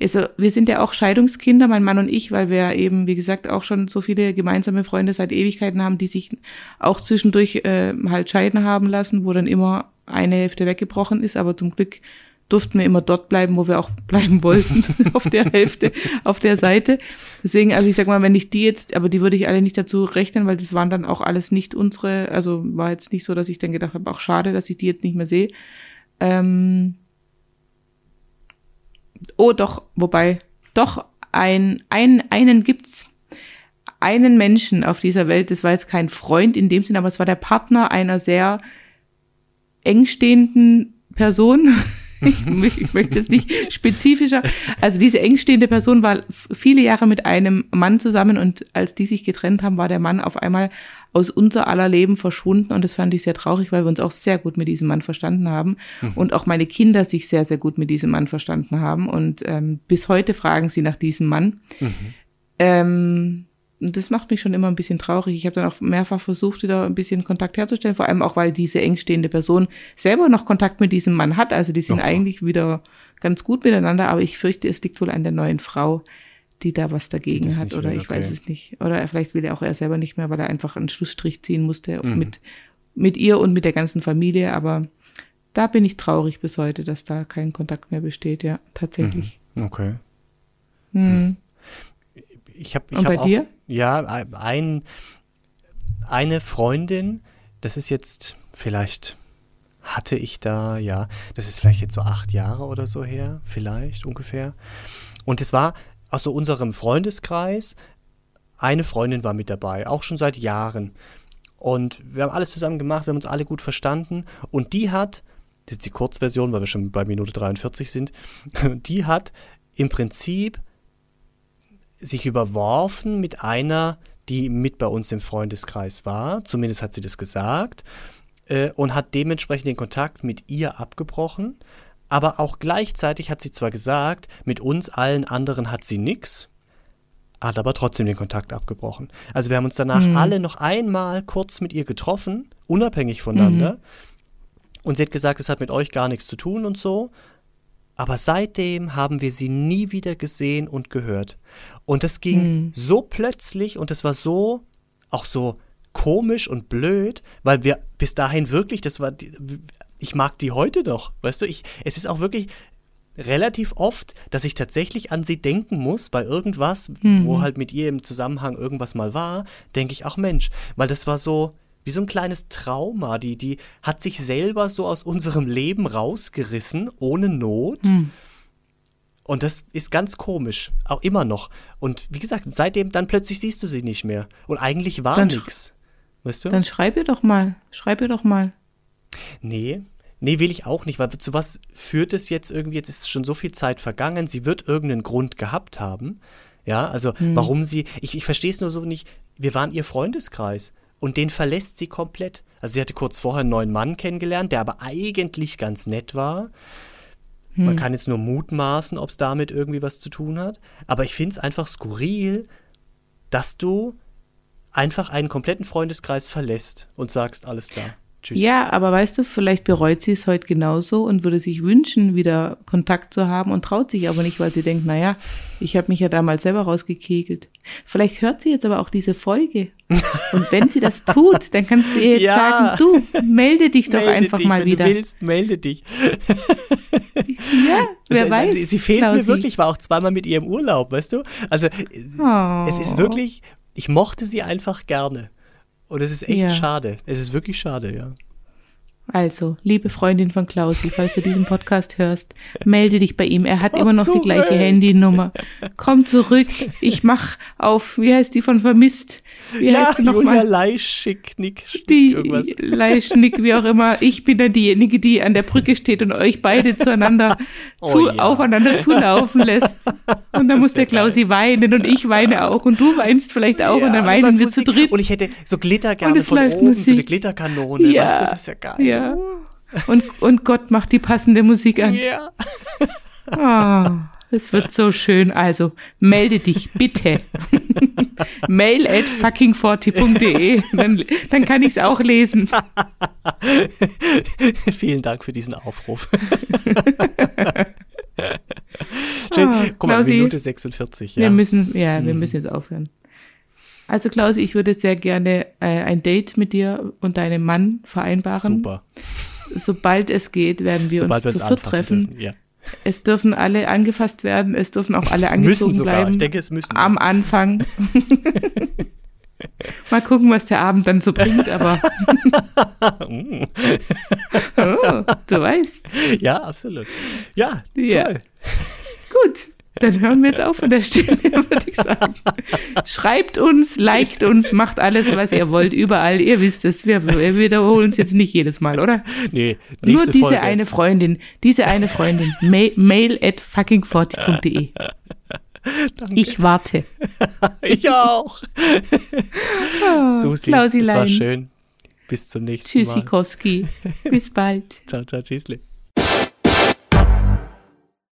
Also wir sind ja auch Scheidungskinder, mein Mann und ich, weil wir eben, wie gesagt, auch schon so viele gemeinsame Freunde seit Ewigkeiten haben, die sich auch zwischendurch äh, halt scheiden haben lassen, wo dann immer eine Hälfte weggebrochen ist, aber zum Glück durften wir immer dort bleiben, wo wir auch bleiben wollten, auf der Hälfte, auf der Seite. Deswegen, also ich sag mal, wenn ich die jetzt, aber die würde ich alle nicht dazu rechnen, weil das waren dann auch alles nicht unsere, also war jetzt nicht so, dass ich dann gedacht habe, auch schade, dass ich die jetzt nicht mehr sehe. Ähm oh, doch, wobei, doch, ein, ein, einen gibt's, einen Menschen auf dieser Welt, das war jetzt kein Freund in dem Sinn, aber es war der Partner einer sehr engstehenden Person, ich, ich möchte es nicht spezifischer. Also diese engstehende Person war viele Jahre mit einem Mann zusammen und als die sich getrennt haben, war der Mann auf einmal aus unser aller Leben verschwunden und das fand ich sehr traurig, weil wir uns auch sehr gut mit diesem Mann verstanden haben mhm. und auch meine Kinder sich sehr, sehr gut mit diesem Mann verstanden haben und ähm, bis heute fragen sie nach diesem Mann. Mhm. Ähm, das macht mich schon immer ein bisschen traurig. Ich habe dann auch mehrfach versucht, wieder ein bisschen Kontakt herzustellen, vor allem auch, weil diese engstehende Person selber noch Kontakt mit diesem Mann hat. Also die sind oh. eigentlich wieder ganz gut miteinander, aber ich fürchte, es liegt wohl an der neuen Frau, die da was dagegen hat oder will, ich okay. weiß es nicht. Oder vielleicht will er auch er selber nicht mehr, weil er einfach einen Schlussstrich ziehen musste mhm. mit, mit ihr und mit der ganzen Familie. Aber da bin ich traurig bis heute, dass da kein Kontakt mehr besteht, ja, tatsächlich. Mhm. Okay. Mhm. Ich hab, ich und bei auch, dir? Ja, ein, eine Freundin, das ist jetzt vielleicht hatte ich da, ja, das ist vielleicht jetzt so acht Jahre oder so her, vielleicht ungefähr. Und es war aus so unserem Freundeskreis, eine Freundin war mit dabei, auch schon seit Jahren. Und wir haben alles zusammen gemacht, wir haben uns alle gut verstanden. Und die hat, das ist die Kurzversion, weil wir schon bei Minute 43 sind, die hat im Prinzip sich überworfen mit einer, die mit bei uns im Freundeskreis war. Zumindest hat sie das gesagt. Äh, und hat dementsprechend den Kontakt mit ihr abgebrochen. Aber auch gleichzeitig hat sie zwar gesagt, mit uns allen anderen hat sie nichts, hat aber trotzdem den Kontakt abgebrochen. Also wir haben uns danach mhm. alle noch einmal kurz mit ihr getroffen, unabhängig voneinander. Mhm. Und sie hat gesagt, es hat mit euch gar nichts zu tun und so. Aber seitdem haben wir sie nie wieder gesehen und gehört. Und das ging mhm. so plötzlich und es war so, auch so komisch und blöd, weil wir bis dahin wirklich, das war, ich mag die heute noch, weißt du, ich, es ist auch wirklich relativ oft, dass ich tatsächlich an sie denken muss bei irgendwas, mhm. wo halt mit ihr im Zusammenhang irgendwas mal war, denke ich, ach Mensch, weil das war so, wie so ein kleines Trauma. Die, die hat sich selber so aus unserem Leben rausgerissen, ohne Not. Hm. Und das ist ganz komisch, auch immer noch. Und wie gesagt, seitdem dann plötzlich siehst du sie nicht mehr. Und eigentlich war nichts. Weißt du? Dann schreib ihr doch mal. Schreib ihr doch mal. Nee, Nee, will ich auch nicht, weil zu was führt es jetzt irgendwie? Jetzt ist schon so viel Zeit vergangen. Sie wird irgendeinen Grund gehabt haben. Ja, also hm. warum sie. Ich, ich verstehe es nur so nicht. Wir waren ihr Freundeskreis und den verlässt sie komplett. Also sie hatte kurz vorher einen neuen Mann kennengelernt, der aber eigentlich ganz nett war. Hm. Man kann jetzt nur mutmaßen, ob es damit irgendwie was zu tun hat. Aber ich finde es einfach skurril, dass du einfach einen kompletten Freundeskreis verlässt und sagst, alles klar. Tschüss. Ja, aber weißt du, vielleicht bereut sie es heute genauso und würde sich wünschen, wieder Kontakt zu haben und traut sich aber nicht, weil sie denkt, naja, ich habe mich ja damals selber rausgekegelt. Vielleicht hört sie jetzt aber auch diese Folge. Und wenn sie das tut, dann kannst du ihr jetzt ja. sagen, du, melde dich doch melde einfach dich, mal wieder. Wenn du willst, melde dich. ja, wer also, weiß. Sie, sie fehlt Klausi. mir wirklich, war auch zweimal mit ihr im Urlaub, weißt du? Also oh. es ist wirklich, ich mochte sie einfach gerne. Und es ist echt ja. schade. Es ist wirklich schade, ja. Also, liebe Freundin von Klausi, falls du diesen Podcast hörst, melde dich bei ihm. Er hat Komm immer noch die zurück. gleiche Handynummer. Komm zurück. Ich mach auf, wie heißt die von Vermisst? Wie ja, heißt sie nochmal? Leischig, Nick, Die irgendwas. Leischnick, wie auch immer. Ich bin dann diejenige, die an der Brücke steht und euch beide zueinander Oh zu, ja. aufeinander zulaufen lässt. Und dann muss der Klausi weinen und ich weine auch und du weinst vielleicht auch und dann weinen wir zu Musik. dritt. Und ich hätte so Glitter Und gerne es von läuft oben, so eine Musik. Glitterkanone, Ja. weißt du, das wäre geil. Ja. Und, und Gott macht die passende Musik an. Ja. Ah, es wird so schön. Also, melde dich bitte. Mail at fucking40.de. Dann, dann kann ich es auch lesen. Vielen Dank für diesen Aufruf. Schön. Ah, Guck mal, Klausi, Minute 46, ja. Wir müssen, ja, Mhm. wir müssen jetzt aufhören. Also, Klausi, ich würde sehr gerne äh, ein Date mit dir und deinem Mann vereinbaren. Super. Sobald es geht, werden wir Sobald wir uns uns zu viert treffen. dürfen. Ja. Es dürfen alle angefasst werden, es dürfen auch alle angezogen Müssen sogar. bleiben. Ich denke, es müssen. am Anfang. Mal gucken, was der Abend dann so bringt, aber oh, du weißt. ja, absolut. Ja, Ja. toll. Gut, dann hören wir jetzt auf an der Stelle, würde ich sagen. Schreibt uns, liked uns, macht alles, was ihr wollt, überall. Ihr wisst es, wir, wir wiederholen es jetzt nicht jedes Mal, oder? Nee, Nur diese Folge. eine Freundin, diese eine Freundin, ma mail at fucking40.de. Ich warte. Ich auch. Oh, Susi, es war Klausilein. schön. Bis zum nächsten Mal. Tschüssikowski. Bis bald. Ciao, ciao, tschüssli.